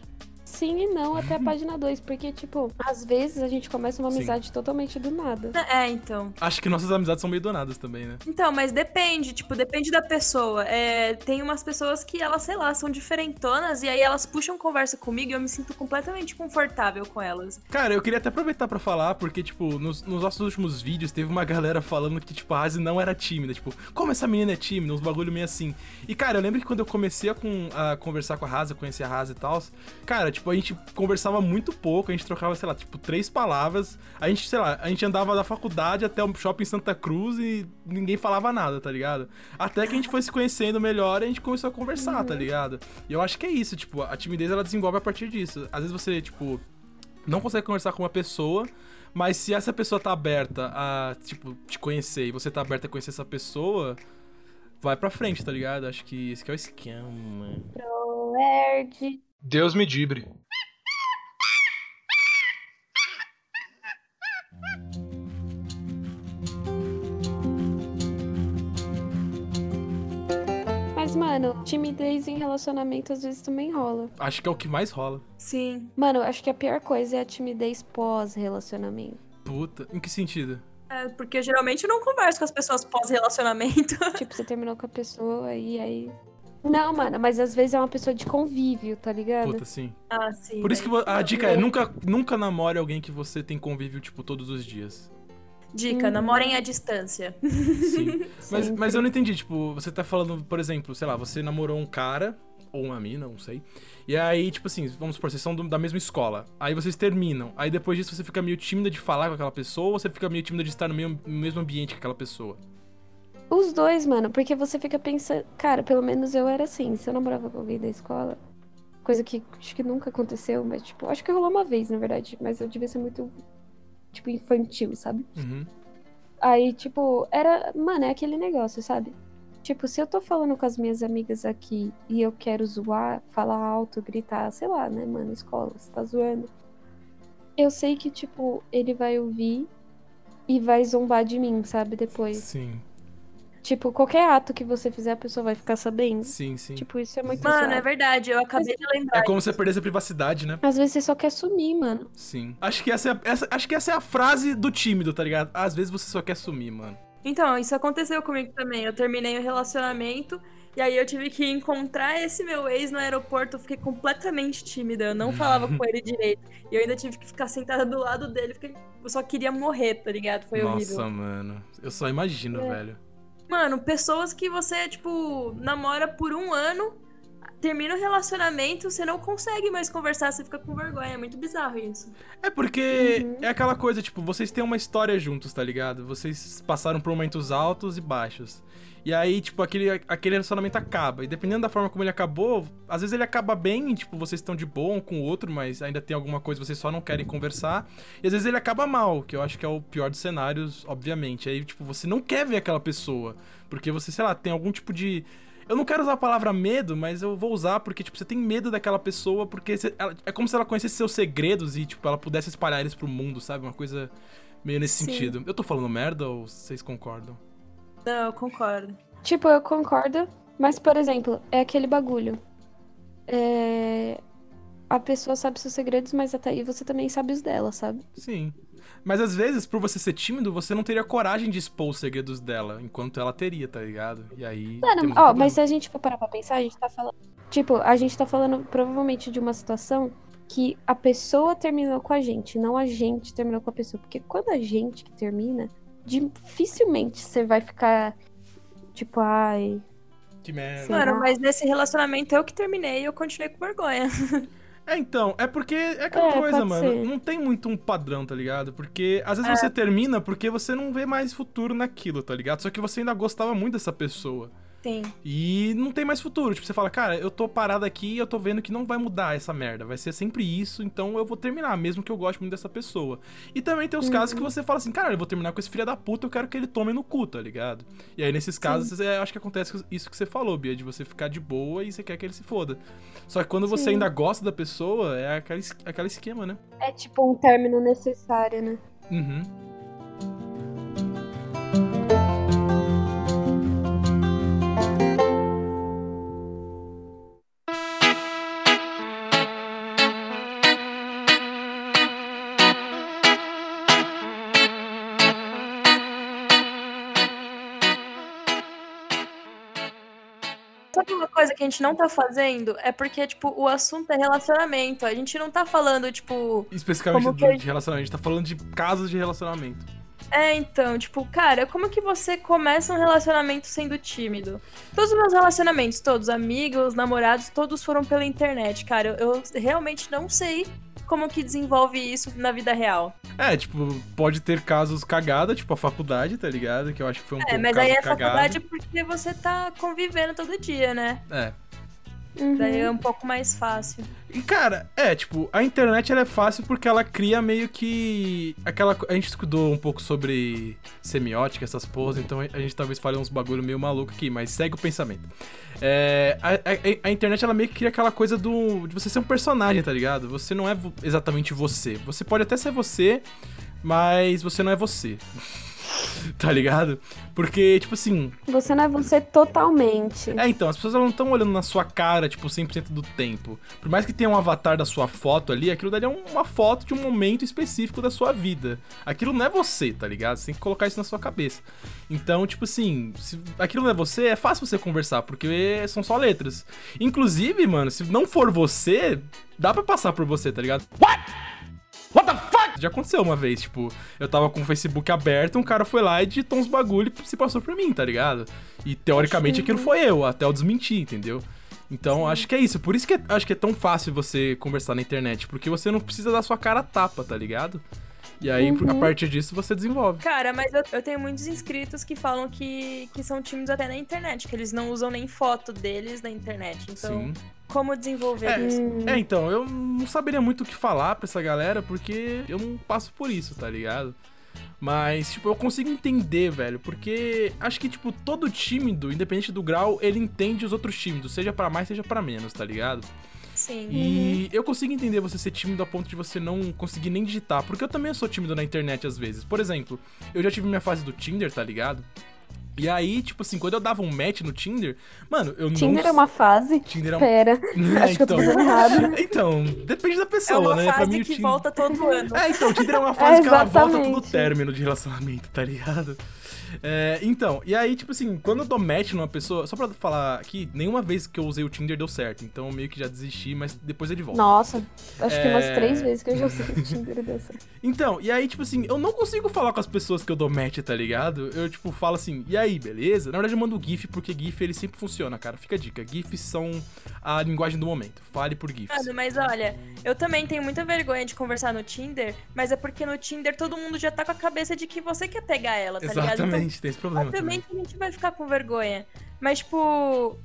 Speaker 3: Sim e não até a <laughs> página 2, porque, tipo, às vezes a gente começa uma
Speaker 1: Sim.
Speaker 3: amizade totalmente do nada.
Speaker 2: é, então.
Speaker 1: Acho que nossas amizades são meio donadas também, né?
Speaker 2: Então, mas depende, tipo, depende da pessoa. É, tem umas pessoas que elas, sei lá, são diferentonas e aí elas puxam conversa comigo e eu me sinto completamente confortável com elas.
Speaker 1: Cara, eu queria até aproveitar pra falar, porque, tipo, nos, nos nossos últimos vídeos teve uma galera falando que, tipo, a Razi não era tímida. Tipo, como essa menina é tímida? Uns bagulho meio assim. E, cara, eu lembro que quando eu comecei a, com- a conversar com a Razi, conhecer a Razi e tal, cara, tipo, a gente conversava muito pouco, a gente trocava, sei lá, tipo, três palavras. A gente, sei lá, a gente andava da faculdade até o shopping Santa Cruz e ninguém falava nada, tá ligado? Até que a gente foi se conhecendo melhor e a gente começou a conversar, tá ligado? E eu acho que é isso, tipo, a timidez ela desenvolve a partir disso. Às vezes você, tipo, não consegue conversar com uma pessoa, mas se essa pessoa tá aberta a, tipo, te conhecer e você tá aberta a conhecer essa pessoa, vai pra frente, tá ligado? Acho que esse que é o esquema.
Speaker 3: Proerd.
Speaker 1: Deus me dibre.
Speaker 3: Mas, mano, timidez em relacionamento às vezes também rola.
Speaker 1: Acho que é o que mais rola.
Speaker 2: Sim.
Speaker 3: Mano, acho que a pior coisa é a timidez pós-relacionamento.
Speaker 1: Puta, em que sentido?
Speaker 2: É, porque geralmente eu não converso com as pessoas pós-relacionamento.
Speaker 3: tipo, você terminou com a pessoa e aí. Não, mano, mas às vezes é uma pessoa de convívio, tá ligado?
Speaker 1: Puta, sim.
Speaker 2: ah, sim.
Speaker 1: Por isso que
Speaker 2: daí-
Speaker 1: vo- a dica é nunca, nunca namore alguém que você tem convívio, tipo, todos os dias.
Speaker 2: Dica, namorem à distância.
Speaker 1: Sim. <laughs> Mas,
Speaker 3: Sempre.
Speaker 1: mas eu não entendi, tipo, você tá falando, por exemplo, sei lá, você namorou um cara, ou uma mina, não sei. E aí, tipo assim, vamos supor, vocês são da mesma escola. Aí vocês terminam. Aí depois disso você fica meio tímida de falar com aquela pessoa, ou você fica meio tímida de estar no mesmo ambiente que aquela pessoa?
Speaker 3: Os dois, mano, porque você fica pensando. Cara, pelo menos eu era assim. Se eu namorava com alguém da escola, coisa que acho que nunca aconteceu, mas, tipo, acho que rolou uma vez, na verdade. Mas eu devia ser muito, tipo, infantil, sabe?
Speaker 1: Uhum.
Speaker 3: Aí, tipo, era. Mano, é aquele negócio, sabe? Tipo, se eu tô falando com as minhas amigas aqui e eu quero zoar, falar alto, gritar, sei lá, né, mano, escola, você tá zoando. Eu sei que, tipo, ele vai ouvir e vai zombar de mim, sabe? Depois.
Speaker 1: Sim,
Speaker 3: Tipo, qualquer ato que você fizer, a pessoa vai ficar sabendo.
Speaker 1: sim, sim.
Speaker 3: Tipo, isso é muito
Speaker 2: Mano, é verdade, eu acabei de lembrar.
Speaker 1: É como você perdesse a privacidade, né?
Speaker 3: Às vezes você só quer sumir, mano.
Speaker 1: Sim. Acho que essa é a, essa- acho que essa é a frase do tímido, tá ligado? Às vezes você só quer sumir, mano.
Speaker 2: Então, isso aconteceu comigo também. Eu terminei o relacionamento E aí eu tive que encontrar esse meu ex no aeroporto, eu fiquei completamente tímida, eu não <laughs> falava com ele direito. E eu ainda tive que ficar sentada do lado dele, porque eu só queria morrer, tá ligado? Foi
Speaker 1: Nossa,
Speaker 2: horrível.
Speaker 1: mano. Eu só imagino,
Speaker 3: É.
Speaker 1: velho.
Speaker 2: Mano, pessoas que você, tipo, namora por um ano, termina o relacionamento, você não consegue mais conversar, você fica com vergonha. É muito bizarro isso.
Speaker 1: É porque
Speaker 3: Uhum.
Speaker 1: é aquela coisa, tipo, vocês têm uma história juntos, tá ligado? Vocês passaram por momentos altos e baixos. E aí, tipo, aquele, aquele relacionamento acaba. E dependendo da forma como ele acabou, às vezes ele acaba bem, tipo, vocês estão de boa um com o outro, mas ainda tem alguma coisa vocês só não querem conversar. E às vezes ele acaba mal, que eu acho que é o pior dos cenários, obviamente. Aí, tipo, você não quer ver aquela pessoa. Porque você, sei lá, tem algum tipo de. Eu não quero usar a palavra medo, mas eu vou usar porque, tipo, você tem medo daquela pessoa, porque você- ela- é como se ela conhecesse seus segredos e, tipo, ela pudesse espalhar eles pro mundo, sabe? Uma coisa meio nesse
Speaker 2: Sim.
Speaker 1: sentido. Eu tô falando merda ou vocês concordam?
Speaker 2: Não, eu concordo.
Speaker 3: Tipo, eu concordo, mas, por exemplo, é aquele bagulho. É... A pessoa sabe seus segredos, mas até aí você também sabe os dela, sabe?
Speaker 1: Sim. Mas às vezes, por você ser tímido, você não teria coragem de expor os segredos dela, enquanto ela teria, tá ligado? E aí.
Speaker 3: Mano,
Speaker 1: um
Speaker 3: ó, mas se a gente for parar pra pensar, a gente tá falando. Tipo, a gente tá falando provavelmente de uma situação que a pessoa terminou com a gente, não a gente terminou com a pessoa. Porque quando a gente que termina, dificilmente você vai ficar. Tipo, ai.
Speaker 1: Que merda.
Speaker 2: Mano, mas nesse relacionamento eu que terminei e eu continuei com vergonha. <laughs>
Speaker 1: É, então, é porque é aquela
Speaker 3: É,
Speaker 1: coisa, mano.
Speaker 3: ser.
Speaker 1: Não tem muito um padrão, tá ligado? Porque às vezes
Speaker 2: É.
Speaker 1: você termina porque você não vê mais futuro naquilo, tá ligado? Só que você ainda gostava muito dessa pessoa.
Speaker 2: Sim.
Speaker 1: E não tem mais futuro. Tipo, você fala, cara, eu tô parado aqui e eu tô vendo que não vai mudar essa merda. Vai ser sempre isso, então eu vou terminar, mesmo que eu goste muito dessa pessoa. E também tem os casos que você fala assim, cara, eu vou terminar com esse filho da puta, eu quero que ele tome no cu, tá ligado? E aí, nesses casos, é, acho que acontece isso que você falou, Bia, de você ficar de boa e você quer que ele se foda. Só que quando você
Speaker 3: Sim.
Speaker 1: ainda gosta da pessoa, é aquele, aquele esquema, né?
Speaker 3: É tipo um término necessário, né?
Speaker 1: Uhum.
Speaker 2: Coisa que a gente não tá fazendo? É porque, tipo, o assunto é relacionamento. A gente não tá falando, tipo.
Speaker 1: Especificamente
Speaker 2: que a
Speaker 1: de relacionamento. A gente tá falando de casos de relacionamento.
Speaker 2: É, então, tipo, cara, como que você começa um relacionamento sendo tímido? Todos os meus relacionamentos, todos, amigos, namorados, todos foram pela internet, cara. Eu, eu realmente não sei como que desenvolve isso na vida real.
Speaker 1: É, tipo, pode ter casos cagada, tipo a faculdade, tá ligado? Que eu acho que foi um
Speaker 2: É,
Speaker 1: pouco
Speaker 2: mas
Speaker 1: caso
Speaker 2: aí é
Speaker 1: cagado.
Speaker 2: faculdade porque você tá convivendo todo dia, né?
Speaker 1: É.
Speaker 3: Uhum.
Speaker 2: Daí é um pouco mais fácil.
Speaker 1: E, cara, é, tipo, a internet ela é fácil porque ela cria meio que. aquela A gente estudou um pouco sobre semiótica, essas porras, então a gente talvez fale uns bagulho meio maluco aqui, mas segue o pensamento. É, a, a- a internet ela meio que cria aquela coisa do. de você ser um personagem, tá ligado? Você não é exatamente você. Você pode até ser você, mas você não é você. <laughs> tá ligado? Porque, tipo assim,
Speaker 3: Você não é você totalmente.
Speaker 1: é, então, as pessoas elas não estão olhando na sua cara, tipo, 100% do tempo. Por mais que tenha um avatar da sua foto ali, aquilo dali é um- uma foto de um momento específico da sua vida. Aquilo não é você, tá ligado? Você tem que colocar isso na sua cabeça. Então, tipo assim, se aquilo não é você, é fácil você conversar, porque são só letras. Inclusive, mano, se não for você, dá pra passar por você, tá ligado? What the fuck? Já aconteceu uma vez, tipo, eu tava com o Facebook aberto, um cara foi lá e digitou uns bagulho e se passou por mim, tá ligado? E teoricamente aquilo foi eu, até eu desmentir, entendeu? Então acho que é isso. Por isso que é- acho que é tão fácil você conversar na internet, porque você não precisa dar sua cara a tapa, tá ligado? E aí, a partir disso, você desenvolve.
Speaker 2: Cara, mas eu, eu tenho muitos inscritos que falam que, que são tímidos até na internet, que eles não usam nem foto deles na internet. Então,
Speaker 1: Sim.
Speaker 2: Como desenvolver
Speaker 1: É,
Speaker 2: isso?
Speaker 1: É, então, eu não saberia muito o que falar pra essa galera, porque eu não passo por isso, tá ligado? Mas, tipo, eu consigo entender, velho, porque acho que, tipo, todo tímido, independente do grau, ele entende os outros tímidos, seja pra mais, seja pra menos, tá ligado?
Speaker 2: Sim.
Speaker 1: E eu consigo entender você ser tímido a ponto de você não conseguir nem digitar, porque eu também sou tímido na internet às vezes. Por exemplo, eu já tive minha fase do Tinder, tá ligado? E aí, tipo assim, quando eu dava um match no Tinder, mano, eu não.
Speaker 3: Tinder é uma fase.
Speaker 1: Tinder é um...
Speaker 3: Pera,
Speaker 1: É, <laughs>
Speaker 3: acho que eu tô fazendo errado. <laughs>
Speaker 1: Então, depende da
Speaker 2: É
Speaker 1: pessoa,
Speaker 2: uma
Speaker 1: né?
Speaker 2: Fase
Speaker 1: mim,
Speaker 2: que
Speaker 1: Tinder...
Speaker 2: volta todo <laughs> ano.
Speaker 1: É, então, Tinder é uma fase que ela volta tudo
Speaker 3: exatamente.
Speaker 1: término de relacionamento, tá ligado? É, então, e aí, tipo assim, quando eu dou match numa pessoa, só pra falar aqui, nenhuma vez que eu usei o Tinder deu certo. Então eu meio que já desisti, mas depois é de volta.
Speaker 3: Nossa, acho que umas
Speaker 1: É.
Speaker 3: três vezes que eu já usei o Tinder e deu certo. <laughs>
Speaker 1: Então, e aí, tipo assim, eu não consigo falar com as pessoas que eu dou match, tá ligado? Eu, tipo, falo assim, e aí, beleza? Na verdade, eu mando GIF, porque GIF ele sempre funciona, cara. Fica a dica. GIFs são a linguagem do momento. Fale por GIFs.
Speaker 2: Mano, mas olha, eu também tenho muita vergonha de conversar no Tinder, mas é porque no Tinder todo mundo já tá com a cabeça de que você quer pegar ela, tá ligado?
Speaker 1: Exatamente, tem esse problema também.
Speaker 2: obviamente a gente vai ficar com vergonha. Mas, tipo,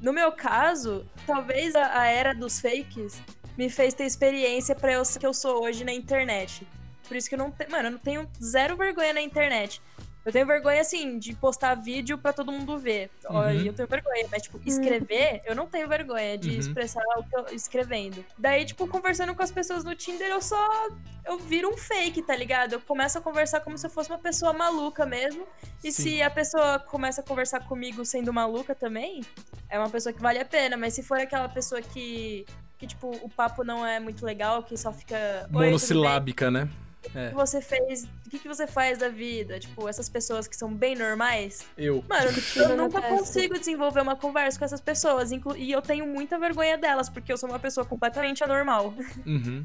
Speaker 2: no meu caso, talvez a, a era dos fakes me fez ter experiência pra eu ser que eu sou hoje na internet. Por isso que eu não tenho. Mano, eu não tenho zero vergonha na internet. Eu tenho vergonha, assim, de postar vídeo pra todo mundo ver.
Speaker 1: Uhum.
Speaker 2: Eu tenho vergonha. Mas, tipo, escrever, eu não tenho vergonha de
Speaker 1: Uhum.
Speaker 2: expressar o que eu escrevendo. Daí, tipo, conversando com as pessoas no Tinder, eu só. Eu viro um fake, tá ligado? Eu começo a conversar como se eu fosse uma pessoa maluca mesmo. E
Speaker 1: Sim.
Speaker 2: se a pessoa começa a conversar comigo sendo maluca também, é uma pessoa que vale a pena. Mas se for aquela pessoa que. Que, tipo, o papo não é muito legal, que só fica. "Oi, tudo bem?
Speaker 1: Monossilábica, né?
Speaker 2: O que você fez? O que, que você faz da vida? Tipo, essas pessoas que são bem normais.
Speaker 1: Eu.
Speaker 2: Mano, <laughs> eu nunca consigo desenvolver uma conversa com essas pessoas. inclu- E eu tenho muita vergonha delas, porque eu sou uma pessoa completamente anormal. <laughs>
Speaker 1: Uhum.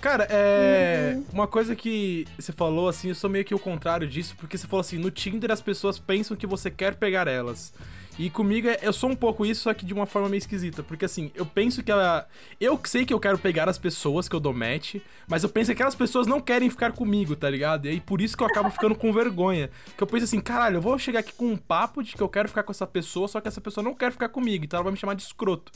Speaker 1: Cara, é. Uma coisa que você falou, assim, eu sou meio que o contrário disso, porque você falou assim: no Tinder as pessoas pensam que você quer pegar elas. E comigo, é- eu sou um pouco isso, só que de uma forma meio esquisita. Porque assim, eu penso que ela. Eu sei que eu quero pegar as pessoas que eu dou match, mas eu penso que aquelas pessoas não querem ficar comigo, tá ligado? E aí por isso que eu acabo ficando com vergonha. Que eu penso assim, caralho, eu vou chegar aqui com um papo de que eu quero ficar com essa pessoa, só que essa pessoa não quer ficar comigo, então ela vai me chamar de escroto.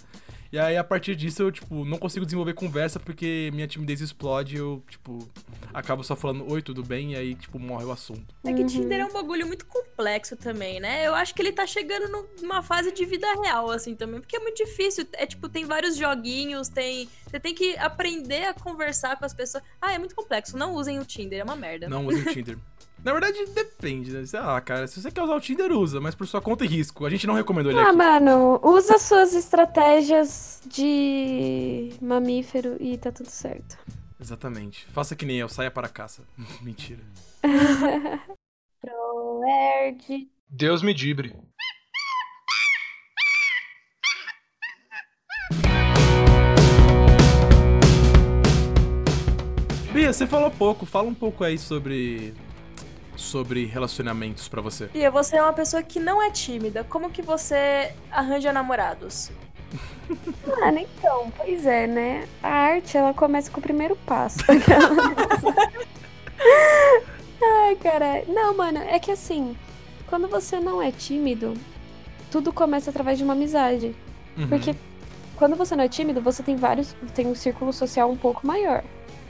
Speaker 1: E aí, a partir disso, eu, tipo, não consigo desenvolver conversa porque minha timidez explode e eu, tipo, acabo só falando, oi, tudo bem? E aí, tipo, morre o assunto.
Speaker 2: É que Tinder é um bagulho muito complexo também, né? Eu acho que ele tá chegando numa fase de vida real, assim, também. Porque é muito difícil. É tipo, tem vários joguinhos, tem. Você tem que aprender a conversar com as pessoas. Ah, é muito complexo. Não usem o Tinder, é uma merda.
Speaker 1: Não use o Tinder. <laughs> Na verdade, depende, né? Sei lá, cara, se você quer usar o Tinder, usa, mas por sua conta e risco. A gente não recomendou ele
Speaker 3: Ah,
Speaker 1: aqui.
Speaker 3: mano, usa suas estratégias de mamífero e tá tudo certo.
Speaker 1: Exatamente. Faça que nem eu, saia para a caça. <laughs> Mentira. <laughs>
Speaker 3: Proerd.
Speaker 1: Deus me dibre. Bia, você falou pouco. Fala um pouco aí sobre sobre relacionamentos pra você.
Speaker 2: Bia, você é uma pessoa que não é tímida. Como que você arranja namorados? <laughs>
Speaker 3: Mano, então, pois é, né? A arte, ela começa com o primeiro passo. <laughs> Ai, caralho. Não, mano, é que assim, quando você não é tímido, tudo começa através de uma amizade.
Speaker 1: Uhum.
Speaker 3: Porque quando você não é tímido, você tem vários. tem um círculo social um pouco maior.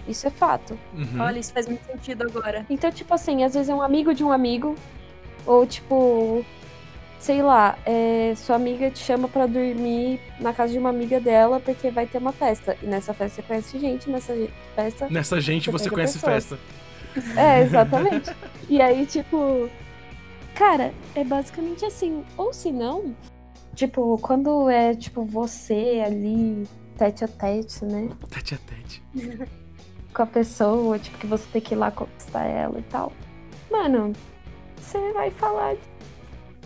Speaker 3: Isso é fato.
Speaker 1: Uhum.
Speaker 2: Olha, isso faz muito sentido agora.
Speaker 3: Então, tipo assim, às vezes é um amigo de um amigo, ou tipo, sei lá, é, sua amiga te chama pra dormir na casa de uma amiga dela porque vai ter uma festa. E nessa festa você conhece gente, nessa festa.
Speaker 1: Nessa gente
Speaker 3: Você
Speaker 1: você conhece
Speaker 3: pessoas.
Speaker 1: festa.
Speaker 3: É, exatamente. e aí, tipo, cara, é basicamente assim. Ou se não, tipo, quando é tipo você ali, tete a tete, né?
Speaker 1: Tete a tete. <laughs>
Speaker 3: com a pessoa, tipo, que você tem que ir lá conquistar ela e tal. Mano, você vai falar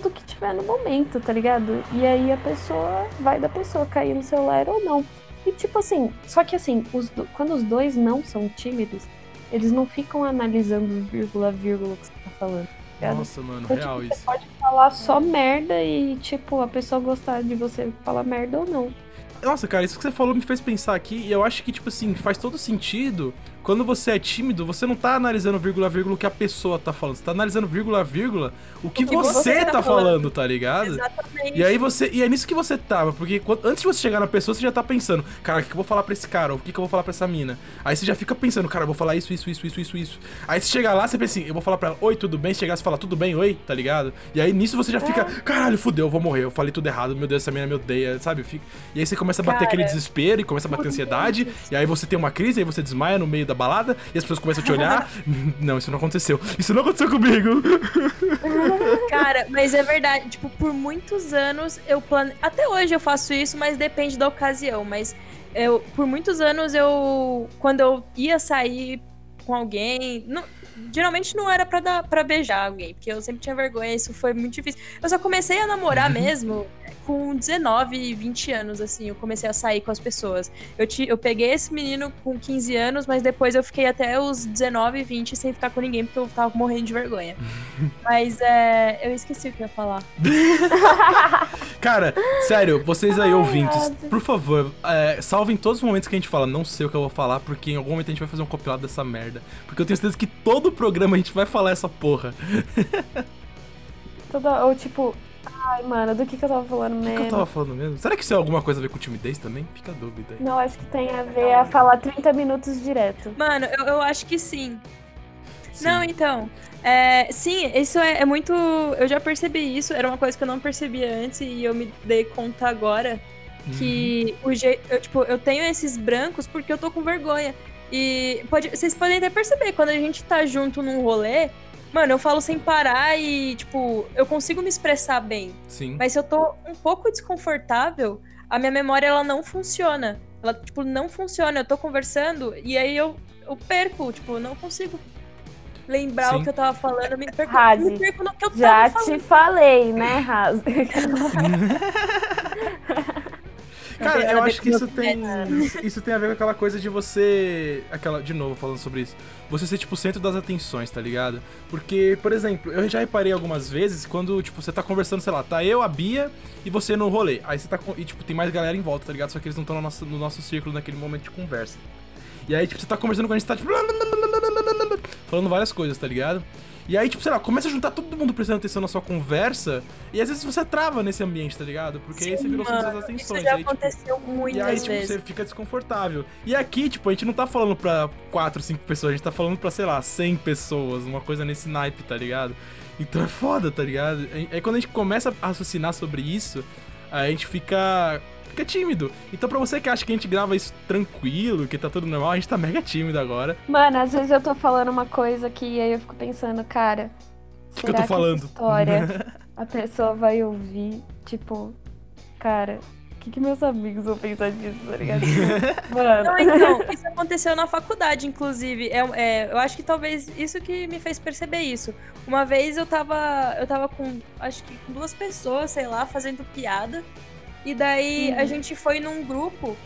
Speaker 3: do que tiver no momento, tá ligado? E aí a pessoa vai da pessoa cair no celular ou não. E tipo assim, só que assim, os do- quando os dois não são tímidos, eles não ficam analisando vírgula a vírgula o que você tá falando. tá ligado?
Speaker 1: Nossa, mano,
Speaker 3: Então,
Speaker 1: real
Speaker 3: tipo,
Speaker 1: isso.
Speaker 3: Você pode falar só merda e, tipo, a pessoa gostar de você falar merda ou não.
Speaker 1: Nossa, cara, isso que você falou me fez pensar aqui, e eu acho que, tipo assim, faz todo sentido. Quando você é tímido, você não tá analisando vírgula a vírgula o que a pessoa tá falando. Você tá analisando vírgula vírgula o que,
Speaker 2: O que
Speaker 1: você,
Speaker 2: você
Speaker 1: tá
Speaker 2: tá
Speaker 1: falando,
Speaker 2: falando.
Speaker 1: tá ligado?
Speaker 2: Exatamente.
Speaker 1: E aí você. E é nisso que você tava, porque quando- antes de você chegar na pessoa, você já tá pensando, cara, o que, que eu vou falar pra esse cara? Ou o que, que eu vou falar pra essa mina? Aí você já fica pensando, cara, eu vou falar isso, isso, isso, isso, isso, isso. Aí você chega lá, você pensa assim, eu vou falar pra ela, oi, tudo bem? Se chegar, você fala, tudo bem, oi, tá ligado? E aí nisso você já fica, caralho, fudeu, eu vou morrer, eu falei tudo errado, meu Deus, essa mina me odeia, sabe? Fica- E aí você começa a bater
Speaker 2: Cara,
Speaker 1: aquele desespero e começa a bater ansiedade, e aí você tem uma crise, aí você desmaia no meio da balada, e as pessoas começam a te olhar. <laughs> não, isso não aconteceu. Isso não aconteceu comigo. <laughs>
Speaker 2: Cara, mas é verdade. Tipo, por muitos anos eu plane... Até hoje eu faço isso, mas depende da ocasião. Mas eu, por muitos anos eu. Quando eu ia sair com alguém. Não, geralmente não era pra, dar, pra beijar alguém, porque eu sempre tinha vergonha, isso foi muito difícil. Eu só comecei a namorar mesmo com 19, 20 anos, assim, eu comecei a sair com as pessoas. Eu, ti, eu peguei esse menino com 15 anos, mas depois eu fiquei até os 19, 20 sem ficar com ninguém, porque eu tava morrendo de vergonha. <laughs> mas é, eu esqueci o que eu ia falar. <laughs>
Speaker 1: Cara, sério, vocês aí
Speaker 3: Ai,
Speaker 1: ouvintes,
Speaker 3: Razi.
Speaker 1: por favor, é, salvem todos os momentos que a gente fala, não sei o que eu vou falar, porque em algum momento a gente vai fazer um compilado dessa merda. Porque eu tenho certeza que todo programa a gente vai falar essa porra.
Speaker 3: Toda, ou tipo, ai, mano, do que que eu tava falando
Speaker 1: O que,
Speaker 3: mesmo?
Speaker 1: que eu tava falando mesmo? Será que isso é alguma coisa a ver com timidez também? Fica a dúvida aí.
Speaker 3: Não, acho que tem a ver a falar 30 minutos direto.
Speaker 2: Mano, eu, eu acho que sim.
Speaker 1: Sim.
Speaker 2: Não, então. é, sim, isso é, é muito. Eu já percebi isso, era uma coisa que eu não percebia antes e eu me dei conta agora. Que o jeito. Eu, tipo, eu tenho esses brancos porque eu tô com vergonha. E pode, vocês podem até perceber, quando a gente tá junto num rolê, mano, eu falo sem parar e, tipo, eu consigo me expressar bem.
Speaker 1: Sim.
Speaker 2: Mas se eu tô um pouco desconfortável, a minha memória ela não funciona. Ela, tipo, não funciona. Eu tô conversando e aí eu, eu perco, tipo, não consigo lembrar
Speaker 1: Sim.
Speaker 2: o que eu tava falando. Eu me perco,
Speaker 3: Razi,
Speaker 2: me perco no que eu
Speaker 3: Já
Speaker 2: tava
Speaker 3: te
Speaker 2: falando.
Speaker 3: falei, né, Raz? <laughs> <laughs> <laughs> <laughs>
Speaker 1: Cara, eu acho que isso tem. Isso tem a ver com aquela coisa de você. Aquela, de novo, falando sobre isso. Você ser, tipo, o centro das atenções, tá ligado? Porque, por exemplo, eu já reparei algumas vezes quando, tipo, você tá conversando, sei lá, tá eu, a Bia e você no rolê. Aí você tá. com- E, tipo, tem mais galera em volta, tá ligado? Só que eles não estão no nosso, no nosso círculo naquele momento de conversa. E aí, tipo, você tá conversando com a gente, tá, tipo. <laughs> Falando várias coisas, tá ligado? E aí, tipo, sei lá, começa a juntar todo mundo prestando atenção na sua conversa. E às vezes você trava nesse ambiente, tá ligado? Porque aí você virou
Speaker 2: Mano,
Speaker 1: atenções.
Speaker 2: Isso já
Speaker 1: aí, tipo,
Speaker 2: aconteceu
Speaker 1: e
Speaker 2: muitas
Speaker 1: aí, tipo,
Speaker 2: vezes.
Speaker 1: você fica desconfortável. E aqui, tipo, a gente não tá falando pra 4, 5 pessoas, a gente tá falando pra, sei lá, 100 pessoas, uma coisa nesse naipe, tá ligado? Então é foda, tá ligado? Aí quando a gente começa a raciocinar sobre isso, a gente fica. Fica tímido. Então pra você que acha que a gente grava isso tranquilo, que tá tudo normal, a gente tá mega tímido agora.
Speaker 3: Mano, às vezes eu tô falando uma coisa que aí eu fico pensando, cara,
Speaker 1: que eu tô
Speaker 3: que,
Speaker 1: falando?
Speaker 3: essa história <laughs> a pessoa vai ouvir? Tipo, cara, o que, que meus amigos vão pensar disso, tá ligado? <laughs> Mano.
Speaker 2: Não, então, isso aconteceu na faculdade, inclusive. É, é, eu acho que talvez isso que me fez perceber isso. Uma vez eu tava. Eu tava com. Acho que com duas pessoas, sei lá, fazendo piada. E daí a
Speaker 3: Uhum.
Speaker 2: gente foi num grupo.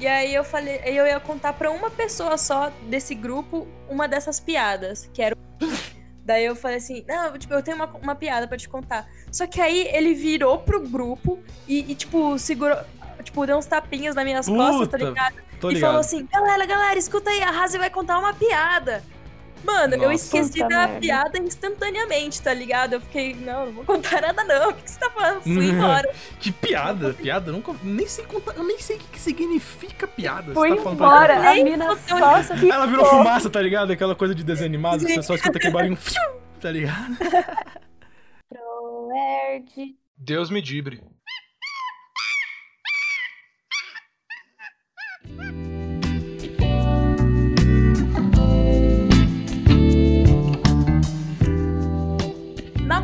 Speaker 2: E aí eu falei, eu ia contar pra uma pessoa só desse grupo uma dessas piadas, que era o. <laughs> Daí eu falei assim, não, tipo, eu tenho uma, uma piada pra te contar. Só que aí ele virou pro grupo e, e, tipo, segurou. Tipo, deu uns tapinhas nas minhas costas, tá
Speaker 1: Puta,
Speaker 2: ligado?
Speaker 1: Tô
Speaker 2: e
Speaker 1: ligado.
Speaker 2: falou assim: galera, galera, escuta aí, a Razi vai contar uma piada. Mano, eu
Speaker 1: Nossa.
Speaker 2: esqueci
Speaker 3: Puta
Speaker 2: da
Speaker 3: merda.
Speaker 2: piada instantaneamente, tá ligado? Eu fiquei, não, não vou contar nada não. O que, que você tá falando? Fui <laughs> embora.
Speaker 1: Que piada, piada, eu nunca, nem sei contar, eu nem sei o que, que significa piada.
Speaker 3: Fui
Speaker 1: você tá falando pra
Speaker 3: embora,
Speaker 1: mim.
Speaker 3: a mina só
Speaker 1: Ela virou fumaça, tá ligado? Aquela coisa de desenho animado, você só escuta aquele barulho, fiu, <laughs> tá ligado?
Speaker 3: Proerd.
Speaker 1: Deus me dibre.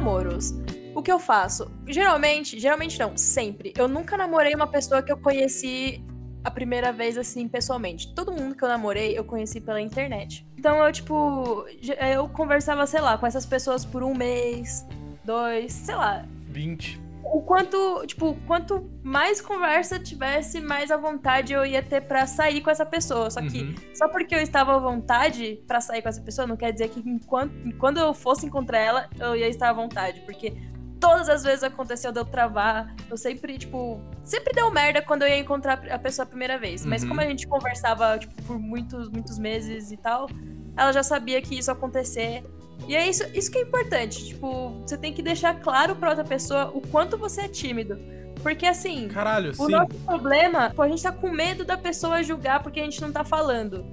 Speaker 2: Namoros. O que eu faço? Geralmente, geralmente não, sempre. Eu nunca namorei uma pessoa que eu conheci a primeira vez assim pessoalmente. Todo mundo que eu namorei eu conheci pela internet. Então eu, tipo, eu conversava, sei lá, com essas pessoas por um mês, dois, sei lá,
Speaker 1: 20.
Speaker 2: O quanto, tipo, quanto mais conversa tivesse, mais à vontade eu ia ter pra sair com essa pessoa. Só que
Speaker 1: Uhum.
Speaker 2: só porque eu estava à vontade pra sair com essa pessoa, não quer dizer que enquanto, quando eu fosse encontrar ela, eu ia estar à vontade. Porque todas as vezes aconteceu de eu travar. Eu sempre, tipo, sempre deu merda quando eu ia encontrar a pessoa a primeira vez. Mas
Speaker 1: Uhum.
Speaker 2: como a gente conversava, tipo, por muitos, muitos meses e tal, ela já sabia que isso ia acontecer. E é isso, isso que é importante. Tipo, você tem que deixar claro pra outra pessoa o quanto você é tímido. Porque assim,
Speaker 1: Caralho,
Speaker 2: o
Speaker 1: sim.
Speaker 2: nosso problema, a gente tá com medo da pessoa julgar porque a gente não tá falando.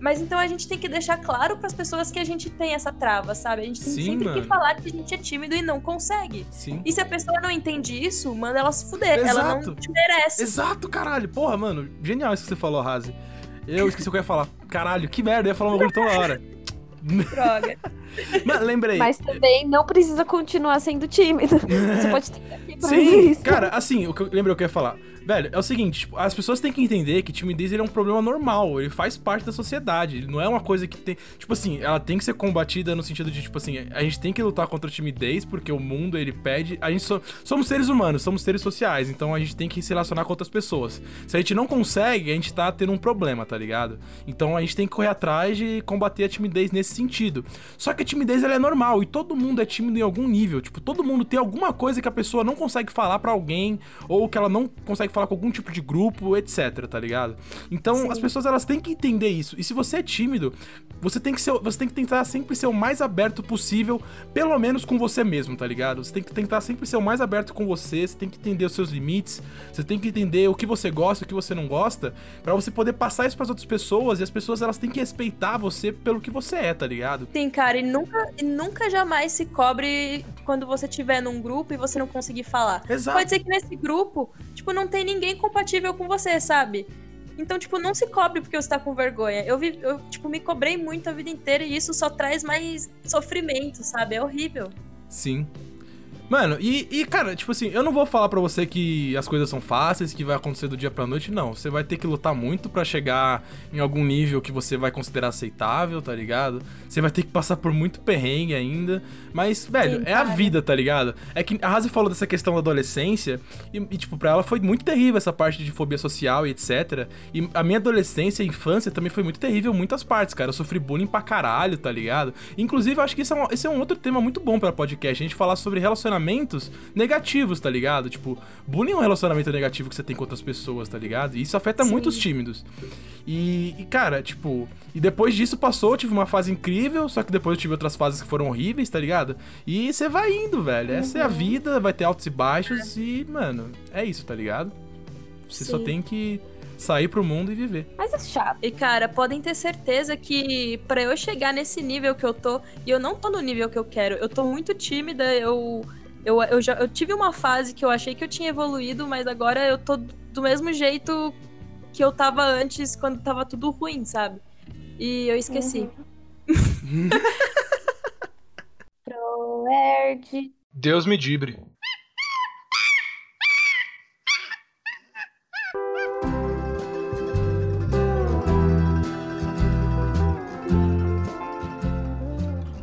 Speaker 2: Mas então a gente tem que deixar claro pras pessoas que a gente tem essa trava, sabe? A gente tem
Speaker 1: Sim,
Speaker 2: sempre
Speaker 1: mano.
Speaker 2: que falar que a gente é tímido e não consegue.
Speaker 1: Sim.
Speaker 2: E se a pessoa não entende isso, manda ela se fuder. Ela não
Speaker 1: Exato.
Speaker 2: te merece.
Speaker 1: Exato, caralho. Porra, mano, genial isso que você falou, Razi. Eu esqueci o que eu ia falar. Caralho, que merda, eu ia falar uma coisa tão da hora.
Speaker 2: Droga. <laughs>
Speaker 1: Mas lembrei.
Speaker 3: Mas também não precisa continuar sendo tímido. Você pode ter pra
Speaker 1: Sim,
Speaker 3: isso.
Speaker 1: cara, assim, que eu lembrei o que eu ia falar. Velho, é o seguinte, tipo, as pessoas têm que entender que timidez ele é um problema normal, ele faz parte da sociedade, ele não é uma coisa que tem, tipo assim, ela tem que ser combatida no sentido de, tipo assim, a gente tem que lutar contra a timidez porque o mundo ele pede, a gente so- somos seres humanos, somos seres sociais, então a gente tem que se relacionar com outras pessoas. Se a gente não consegue, a gente tá tendo um problema, tá ligado? Então a gente tem que correr atrás de combater a timidez nesse sentido. Só que a timidez ela é normal e todo mundo é tímido em algum nível, tipo, todo mundo tem alguma coisa que a pessoa não consegue falar pra alguém ou que ela não consegue falar com algum tipo de grupo, etc, tá ligado? Então
Speaker 3: Sim.
Speaker 1: as pessoas elas têm que entender isso. E se você é tímido, você tem que ser, você tem que tentar sempre ser o mais aberto possível, pelo menos com você mesmo, tá ligado? Você tem que tentar sempre ser o mais aberto com você, você tem que entender os seus limites, você tem que entender o que você gosta, o que você não gosta, pra você poder passar isso pras outras pessoas e as pessoas elas têm que respeitar você pelo que você é, tá ligado?
Speaker 2: Sim, cara, e nunca, e nunca jamais se cobre quando você estiver num grupo e você não conseguir falar.
Speaker 1: Exato.
Speaker 2: Pode ser que nesse grupo, tipo, não tem ninguém compatível com você, sabe? Então, tipo, não se cobre porque você tá com vergonha. Eu, vi, eu, tipo, me cobrei muito a vida inteira e isso só traz mais sofrimento, sabe? É horrível.
Speaker 1: Sim. Mano, e, e, cara, tipo assim, eu não vou falar pra você que as coisas são fáceis, que vai acontecer do dia pra noite, não. Você vai ter que lutar muito pra chegar em algum nível que você vai considerar aceitável, tá ligado? Você vai ter que passar por muito perrengue ainda. Mas, velho,
Speaker 2: Sim,
Speaker 1: é a vida, tá ligado? É que a Razi falou dessa questão da adolescência, e, e, tipo, pra ela foi muito terrível essa parte de fobia social e etc. E a minha adolescência e infância também foi muito terrível em muitas partes, cara. Eu sofri bullying pra caralho, tá ligado? Inclusive, eu acho que esse é, um, esse é um outro tema muito bom pra podcast. A gente falar sobre relacionamentos negativos, tá ligado? Tipo, bullying é um relacionamento negativo que você tem com outras pessoas, tá ligado? E isso afeta
Speaker 2: Sim.
Speaker 1: muito os tímidos. E, e, cara, tipo, e depois disso passou, eu tive uma fase incrível, só que depois eu tive outras fases que foram horríveis, tá ligado? E você vai indo, velho. Essa é a vida, vai ter altos e baixos e, mano, é isso, tá ligado? Você só
Speaker 2: Sim.
Speaker 1: tem que sair pro mundo e viver.
Speaker 3: Mas é chato.
Speaker 2: E, cara, podem ter certeza que pra eu chegar nesse nível que eu tô, e eu não tô no nível que eu quero, eu tô muito tímida, eu. Eu, eu, já, eu tive uma fase que eu achei que eu tinha evoluído, mas agora eu tô do mesmo jeito que eu tava antes, quando tava tudo ruim, sabe? E eu esqueci. <laughs> <laughs>
Speaker 3: Proerd.
Speaker 1: Deus me dibre.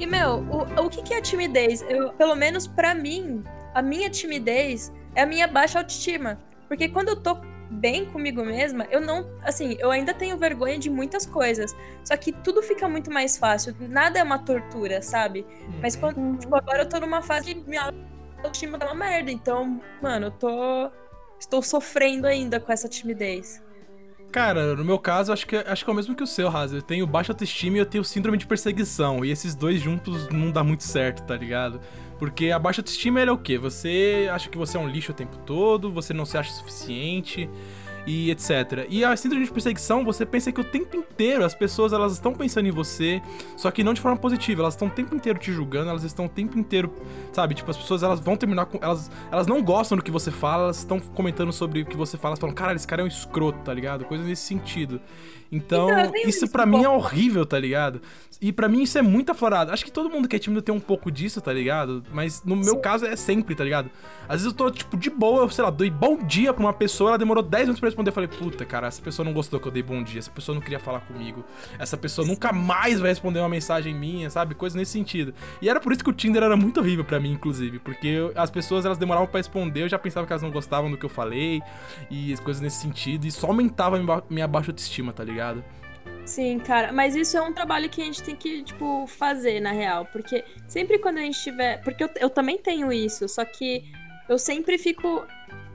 Speaker 2: E, meu, o, o que, que é timidez? Eu, pelo menos pra mim, a minha timidez é a minha baixa autoestima. Porque quando eu tô bem comigo mesma, eu não. Assim, eu ainda tenho vergonha de muitas coisas. Só que tudo fica muito mais fácil. Nada é uma tortura, sabe? Mas quando.
Speaker 3: Uhum.
Speaker 2: Tipo, agora eu tô numa fase que minha autoestima tá uma merda. Então, mano, eu tô. Estou sofrendo ainda com essa timidez.
Speaker 1: Cara, no meu caso, acho que, acho que é o mesmo que o seu, Raza. Eu tenho baixa autoestima e eu tenho síndrome de perseguição. E esses dois juntos não dá muito certo, tá ligado? Porque a baixa autoestima é o quê? Você acha que você é um lixo o tempo todo, você não se acha suficiente e etc. E a síndrome de perseguição, você pensa que o tempo inteiro as pessoas elas estão pensando em você, só que não de forma positiva, elas estão o tempo inteiro te julgando, elas estão o tempo inteiro, sabe? Tipo, as pessoas elas vão terminar com. Elas, elas não gostam do que você fala, elas estão comentando sobre o que você fala, elas falam, cara, esse cara é um escroto, tá ligado? Coisa nesse sentido. Então,
Speaker 2: Então,
Speaker 1: isso
Speaker 2: um
Speaker 1: mim é horrível, tá ligado? E pra mim isso é muito aflorado. Acho que todo mundo que é tímido tem um pouco disso, tá ligado? Mas no meu
Speaker 3: Sim.
Speaker 1: caso é sempre, tá ligado? Às vezes eu tô, tipo, de boa, eu, sei lá, dei bom dia pra uma pessoa, ela demorou 10 minutos pra responder. Eu falei, puta, cara, essa pessoa não gostou que eu dei bom dia, essa pessoa não queria falar comigo, essa pessoa nunca mais vai responder uma mensagem minha, sabe? Coisa nesse sentido. E era por isso que o Tinder era muito horrível pra mim, inclusive, porque eu- as pessoas elas demoravam pra responder, eu já pensava que elas não gostavam do que eu falei, e as coisas nesse sentido, e só aumentava minha baixa autoestima, tá ligado?
Speaker 2: Sim, cara, mas isso é um trabalho que a gente tem que, tipo, fazer, na real. Porque sempre quando a gente tiver. Porque eu, eu também tenho isso, só que eu sempre fico.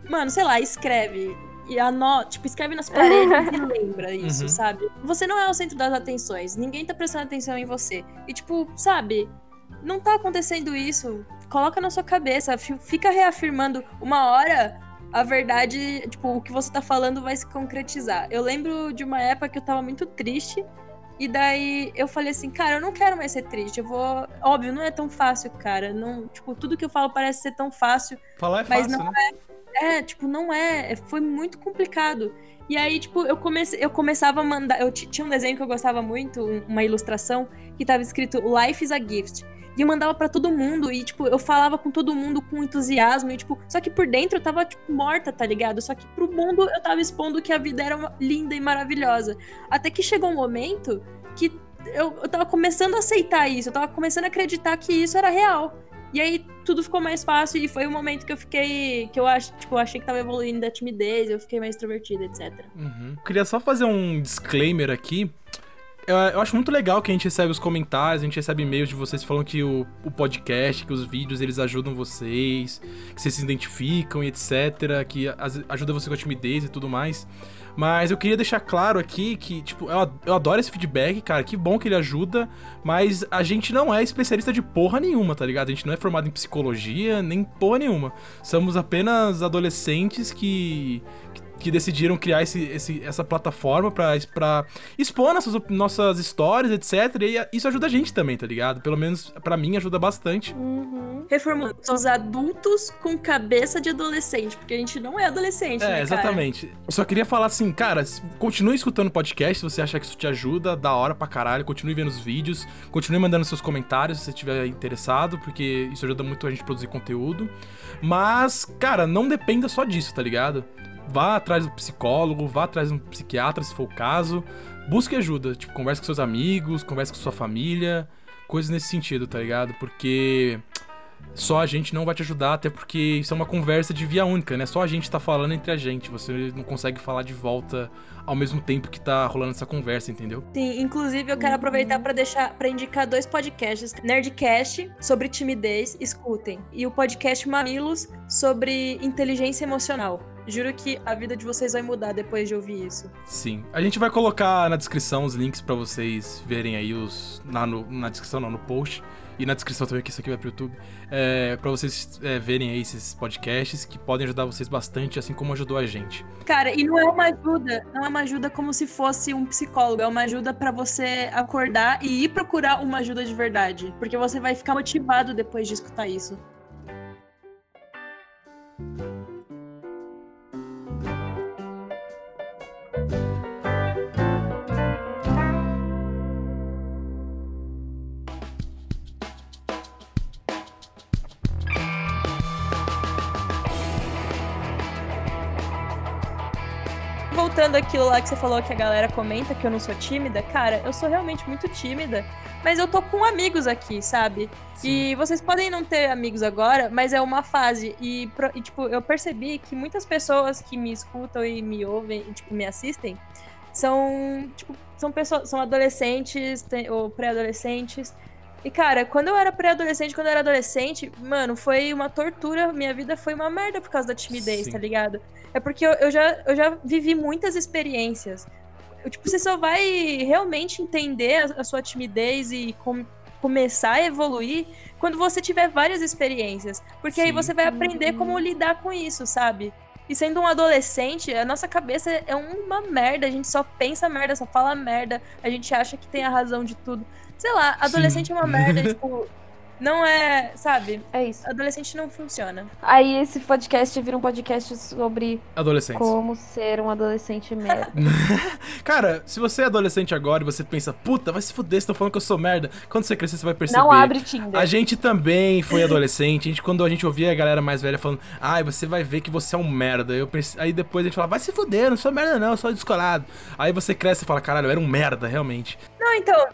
Speaker 2: Mano, sei lá, escreve. E anota, tipo, escreve nas paredes e <laughs> lembra isso,
Speaker 1: Uhum.
Speaker 2: sabe? Você não é o centro das atenções, ninguém tá prestando atenção em você. E, tipo, sabe, não tá acontecendo isso. Coloca na sua cabeça, fi- fica reafirmando uma hora a verdade, tipo, o que você tá falando vai se concretizar. Eu lembro de uma época que eu tava muito triste. E daí eu falei assim, cara, eu não quero mais ser triste. Eu vou. Óbvio, não é tão fácil, cara. Não, tipo, tudo que eu falo parece ser tão fácil.
Speaker 1: Falar é
Speaker 2: Mas
Speaker 1: fácil,
Speaker 2: não
Speaker 1: né?
Speaker 2: É, tipo, não é. Foi muito complicado. E aí, tipo, eu, comecei, eu começava a mandar. Eu tinha um desenho que eu gostava muito, uma ilustração, que tava escrito Life is a Gift. E eu mandava para todo mundo, e, tipo, eu falava com todo mundo com entusiasmo, e, tipo, só que por dentro eu tava, tipo, morta, tá ligado? Só que pro mundo eu tava expondo que a vida era linda e maravilhosa. Até que chegou um momento que eu, eu tava começando a aceitar isso, eu tava começando a acreditar que isso era real. E aí tudo ficou mais fácil e foi o momento que eu fiquei. que eu acho, tipo, eu achei que tava evoluindo da timidez, eu fiquei mais extrovertida, etc.
Speaker 1: Uhum. Queria só fazer um disclaimer aqui. Eu, eu acho muito legal que a gente recebe os comentários, a gente recebe e-mails de vocês falando que o, o podcast, que os vídeos eles ajudam vocês, que vocês se identificam e etc, que ajuda você com a timidez e tudo mais. Mas eu queria deixar claro aqui que, tipo, eu adoro esse feedback, cara, que bom que ele ajuda, mas a gente não é especialista de porra nenhuma, tá ligado? A gente não é formado em psicologia, nem porra nenhuma. Somos apenas adolescentes que, que, que decidiram criar esse, esse- essa plataforma pra, pra expor nossas, nossas histórias, etc. E isso ajuda a gente também, tá ligado? Pelo menos pra mim ajuda bastante.
Speaker 3: Uhum.
Speaker 2: Reformulando, somos adultos com cabeça de adolescente, porque a gente não é adolescente, né,
Speaker 1: É,
Speaker 2: cara?
Speaker 1: exatamente. Eu só queria falar assim, cara, continue escutando o podcast se você achar que isso te ajuda, da hora pra caralho. Continue vendo os vídeos, continue mandando seus comentários se você estiver interessado, porque isso ajuda muito a gente a produzir conteúdo. Mas, cara, não dependa só disso, tá ligado? Vá atrás do psicólogo, vá atrás de um psiquiatra se for o caso. Busque ajuda, tipo, converse com seus amigos, converse com sua família, coisas nesse sentido, tá ligado? Porque só a gente não vai te ajudar, até porque isso é uma conversa de via única, né? Só a gente tá falando entre a gente. Você não consegue falar de volta ao mesmo tempo que tá rolando essa conversa, entendeu?
Speaker 2: Sim, inclusive eu quero aproveitar pra deixar para indicar dois podcasts, Nerdcast sobre timidez, escutem, e o podcast Mamilos sobre inteligência emocional. Juro que a vida de vocês vai mudar depois de ouvir isso.
Speaker 1: Sim. A gente vai colocar na descrição os links pra vocês verem aí os. Na, no- na descrição, não, no post. E na descrição também, que isso aqui vai pro YouTube. É, pra vocês é, verem aí esses podcasts que podem ajudar vocês bastante, assim como ajudou a gente.
Speaker 2: Cara, e não é uma ajuda, não é uma ajuda como se fosse um psicólogo, é uma ajuda pra você acordar e ir procurar uma ajuda de verdade, porque você vai ficar motivado depois de escutar isso. Àquilo lá que você falou que a galera comenta que eu não sou tímida, cara, eu sou realmente muito tímida, mas eu tô com amigos aqui, sabe? E vocês podem não ter amigos agora, mas é uma fase. E, e, tipo, eu percebi que muitas pessoas que me escutam e me ouvem, e, tipo, me assistem, são, tipo, são pessoas, são adolescentes tem- ou pré-adolescentes. E, cara, quando eu era pré-adolescente, quando eu era adolescente, mano, foi uma tortura. Minha vida foi uma merda por causa da timidez,
Speaker 1: Sim.
Speaker 2: tá ligado? É porque eu, eu já, eu já vivi muitas experiências. Eu, tipo, você só vai realmente entender a, a sua timidez e com- começar a evoluir quando você tiver várias experiências. Porque aí
Speaker 1: Sim.
Speaker 2: você vai aprender como lidar com isso, sabe? E sendo um adolescente, a nossa cabeça é uma merda, a gente só pensa merda, só fala merda, a gente acha que tem a razão de tudo. Sei lá, adolescente é uma merda, tipo, não é, sabe?
Speaker 3: É isso.
Speaker 2: Adolescente não funciona.
Speaker 3: Aí esse podcast vira um podcast sobre
Speaker 1: Adolescentes.
Speaker 3: como ser um adolescente merda. <laughs>
Speaker 1: Cara, se você é adolescente agora e você pensa, puta, vai se fuder, estão falando que eu sou merda. Quando você crescer, você vai perceber.
Speaker 3: Não abre Tinder.
Speaker 1: A gente também foi adolescente. A gente, quando a gente ouvia a galera mais velha falando, ai, você vai ver que você é um merda. Eu pense- Aí depois a gente fala, vai se fuder, eu não sou merda, não, eu sou descolado. Aí você cresce e fala, caralho, eu era um merda, realmente.
Speaker 2: Não, então.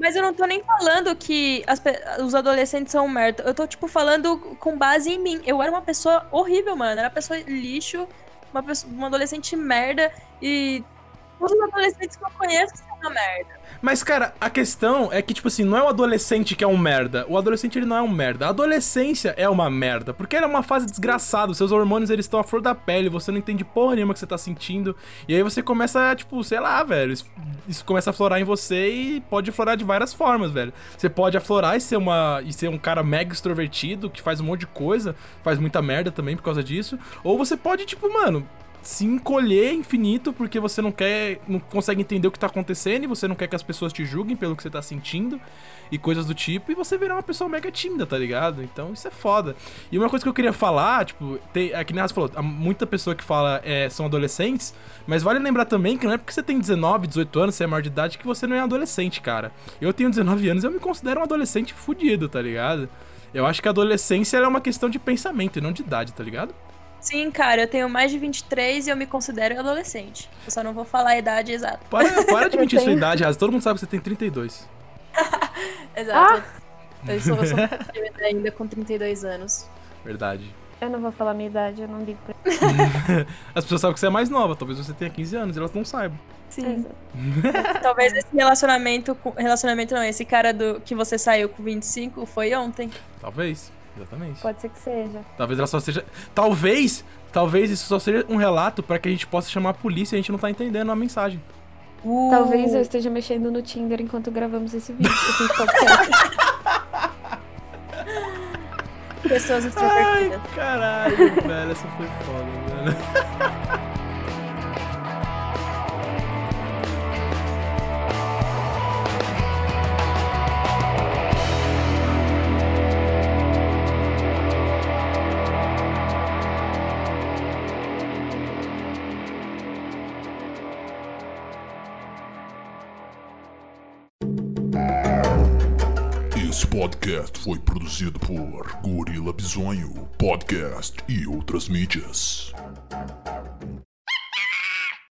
Speaker 2: Mas eu não tô nem falando que as os adolescentes são merda. Eu tô, tipo, falando com base em mim. Eu era uma pessoa horrível, mano. Era uma pessoa lixo, uma, pessoa, uma adolescente merda. E todos os adolescentes que eu conheço uma merda.
Speaker 1: Mas, cara, a questão é que, tipo assim, não é o adolescente que é um merda. O adolescente, ele não é um merda. A adolescência é uma merda. Porque ela é uma fase desgraçada. Seus hormônios, eles estão à flor da pele. Você não entende porra nenhuma que você tá sentindo. E aí você começa, tipo, sei lá, velho. Isso, começa a aflorar em você e pode aflorar de várias formas, velho. Você pode aflorar e ser, uma, e ser um cara mega extrovertido, que faz um monte de coisa. Faz muita merda também por causa disso. Ou você pode, tipo, mano se encolher infinito porque você não quer, não consegue entender o que tá acontecendo e você não quer que as pessoas te julguem pelo que você tá sentindo e coisas do tipo, e você virar uma pessoa mega tímida, tá ligado? Então isso é foda. E uma coisa que eu queria falar, tipo, tem, é que nem falou, muita pessoa que fala é, são adolescentes, mas vale lembrar também que não é porque você tem 19, 18 anos, você é maior de idade, que você não é adolescente, cara. Eu tenho 19 anos eu me considero um adolescente fudido, tá ligado? Eu acho que a adolescência é uma questão de pensamento e não de idade, tá ligado?
Speaker 2: Sim, cara, eu tenho mais de 23 e eu me considero adolescente. Eu só não vou falar a idade exata.
Speaker 1: Para, para de <laughs>
Speaker 3: Eu
Speaker 1: mentir sua
Speaker 3: tenho-
Speaker 1: idade, Raza. Todo mundo sabe que você tem 32. <laughs>
Speaker 2: Exato. Eu sou, eu sou <laughs> tímida ainda com 32 anos.
Speaker 1: Verdade.
Speaker 3: Eu não vou falar minha idade, eu não ligo pra
Speaker 1: As pessoas sabem que você é mais nova, talvez você tenha 15 anos e elas não saibam.
Speaker 2: Sim. Talvez esse relacionamento. com- Relacionamento não, esse cara do que você saiu com 25 foi ontem.
Speaker 1: Talvez, exatamente.
Speaker 3: Pode ser que seja.
Speaker 1: Talvez ela só seja. Talvez, talvez isso só seja um relato pra que a gente possa chamar a polícia e a gente não tá entendendo a mensagem.
Speaker 2: Uh,
Speaker 3: Talvez eu esteja mexendo no Tinder enquanto gravamos esse vídeo. Esse podcast. <laughs>
Speaker 2: Pessoas
Speaker 1: Ai,
Speaker 2: extrovertidas.
Speaker 1: caralho, velho, essa foi foda, velho. <laughs>
Speaker 5: podcast foi produzido por Gorila Bisonho Podcast e outras mídias.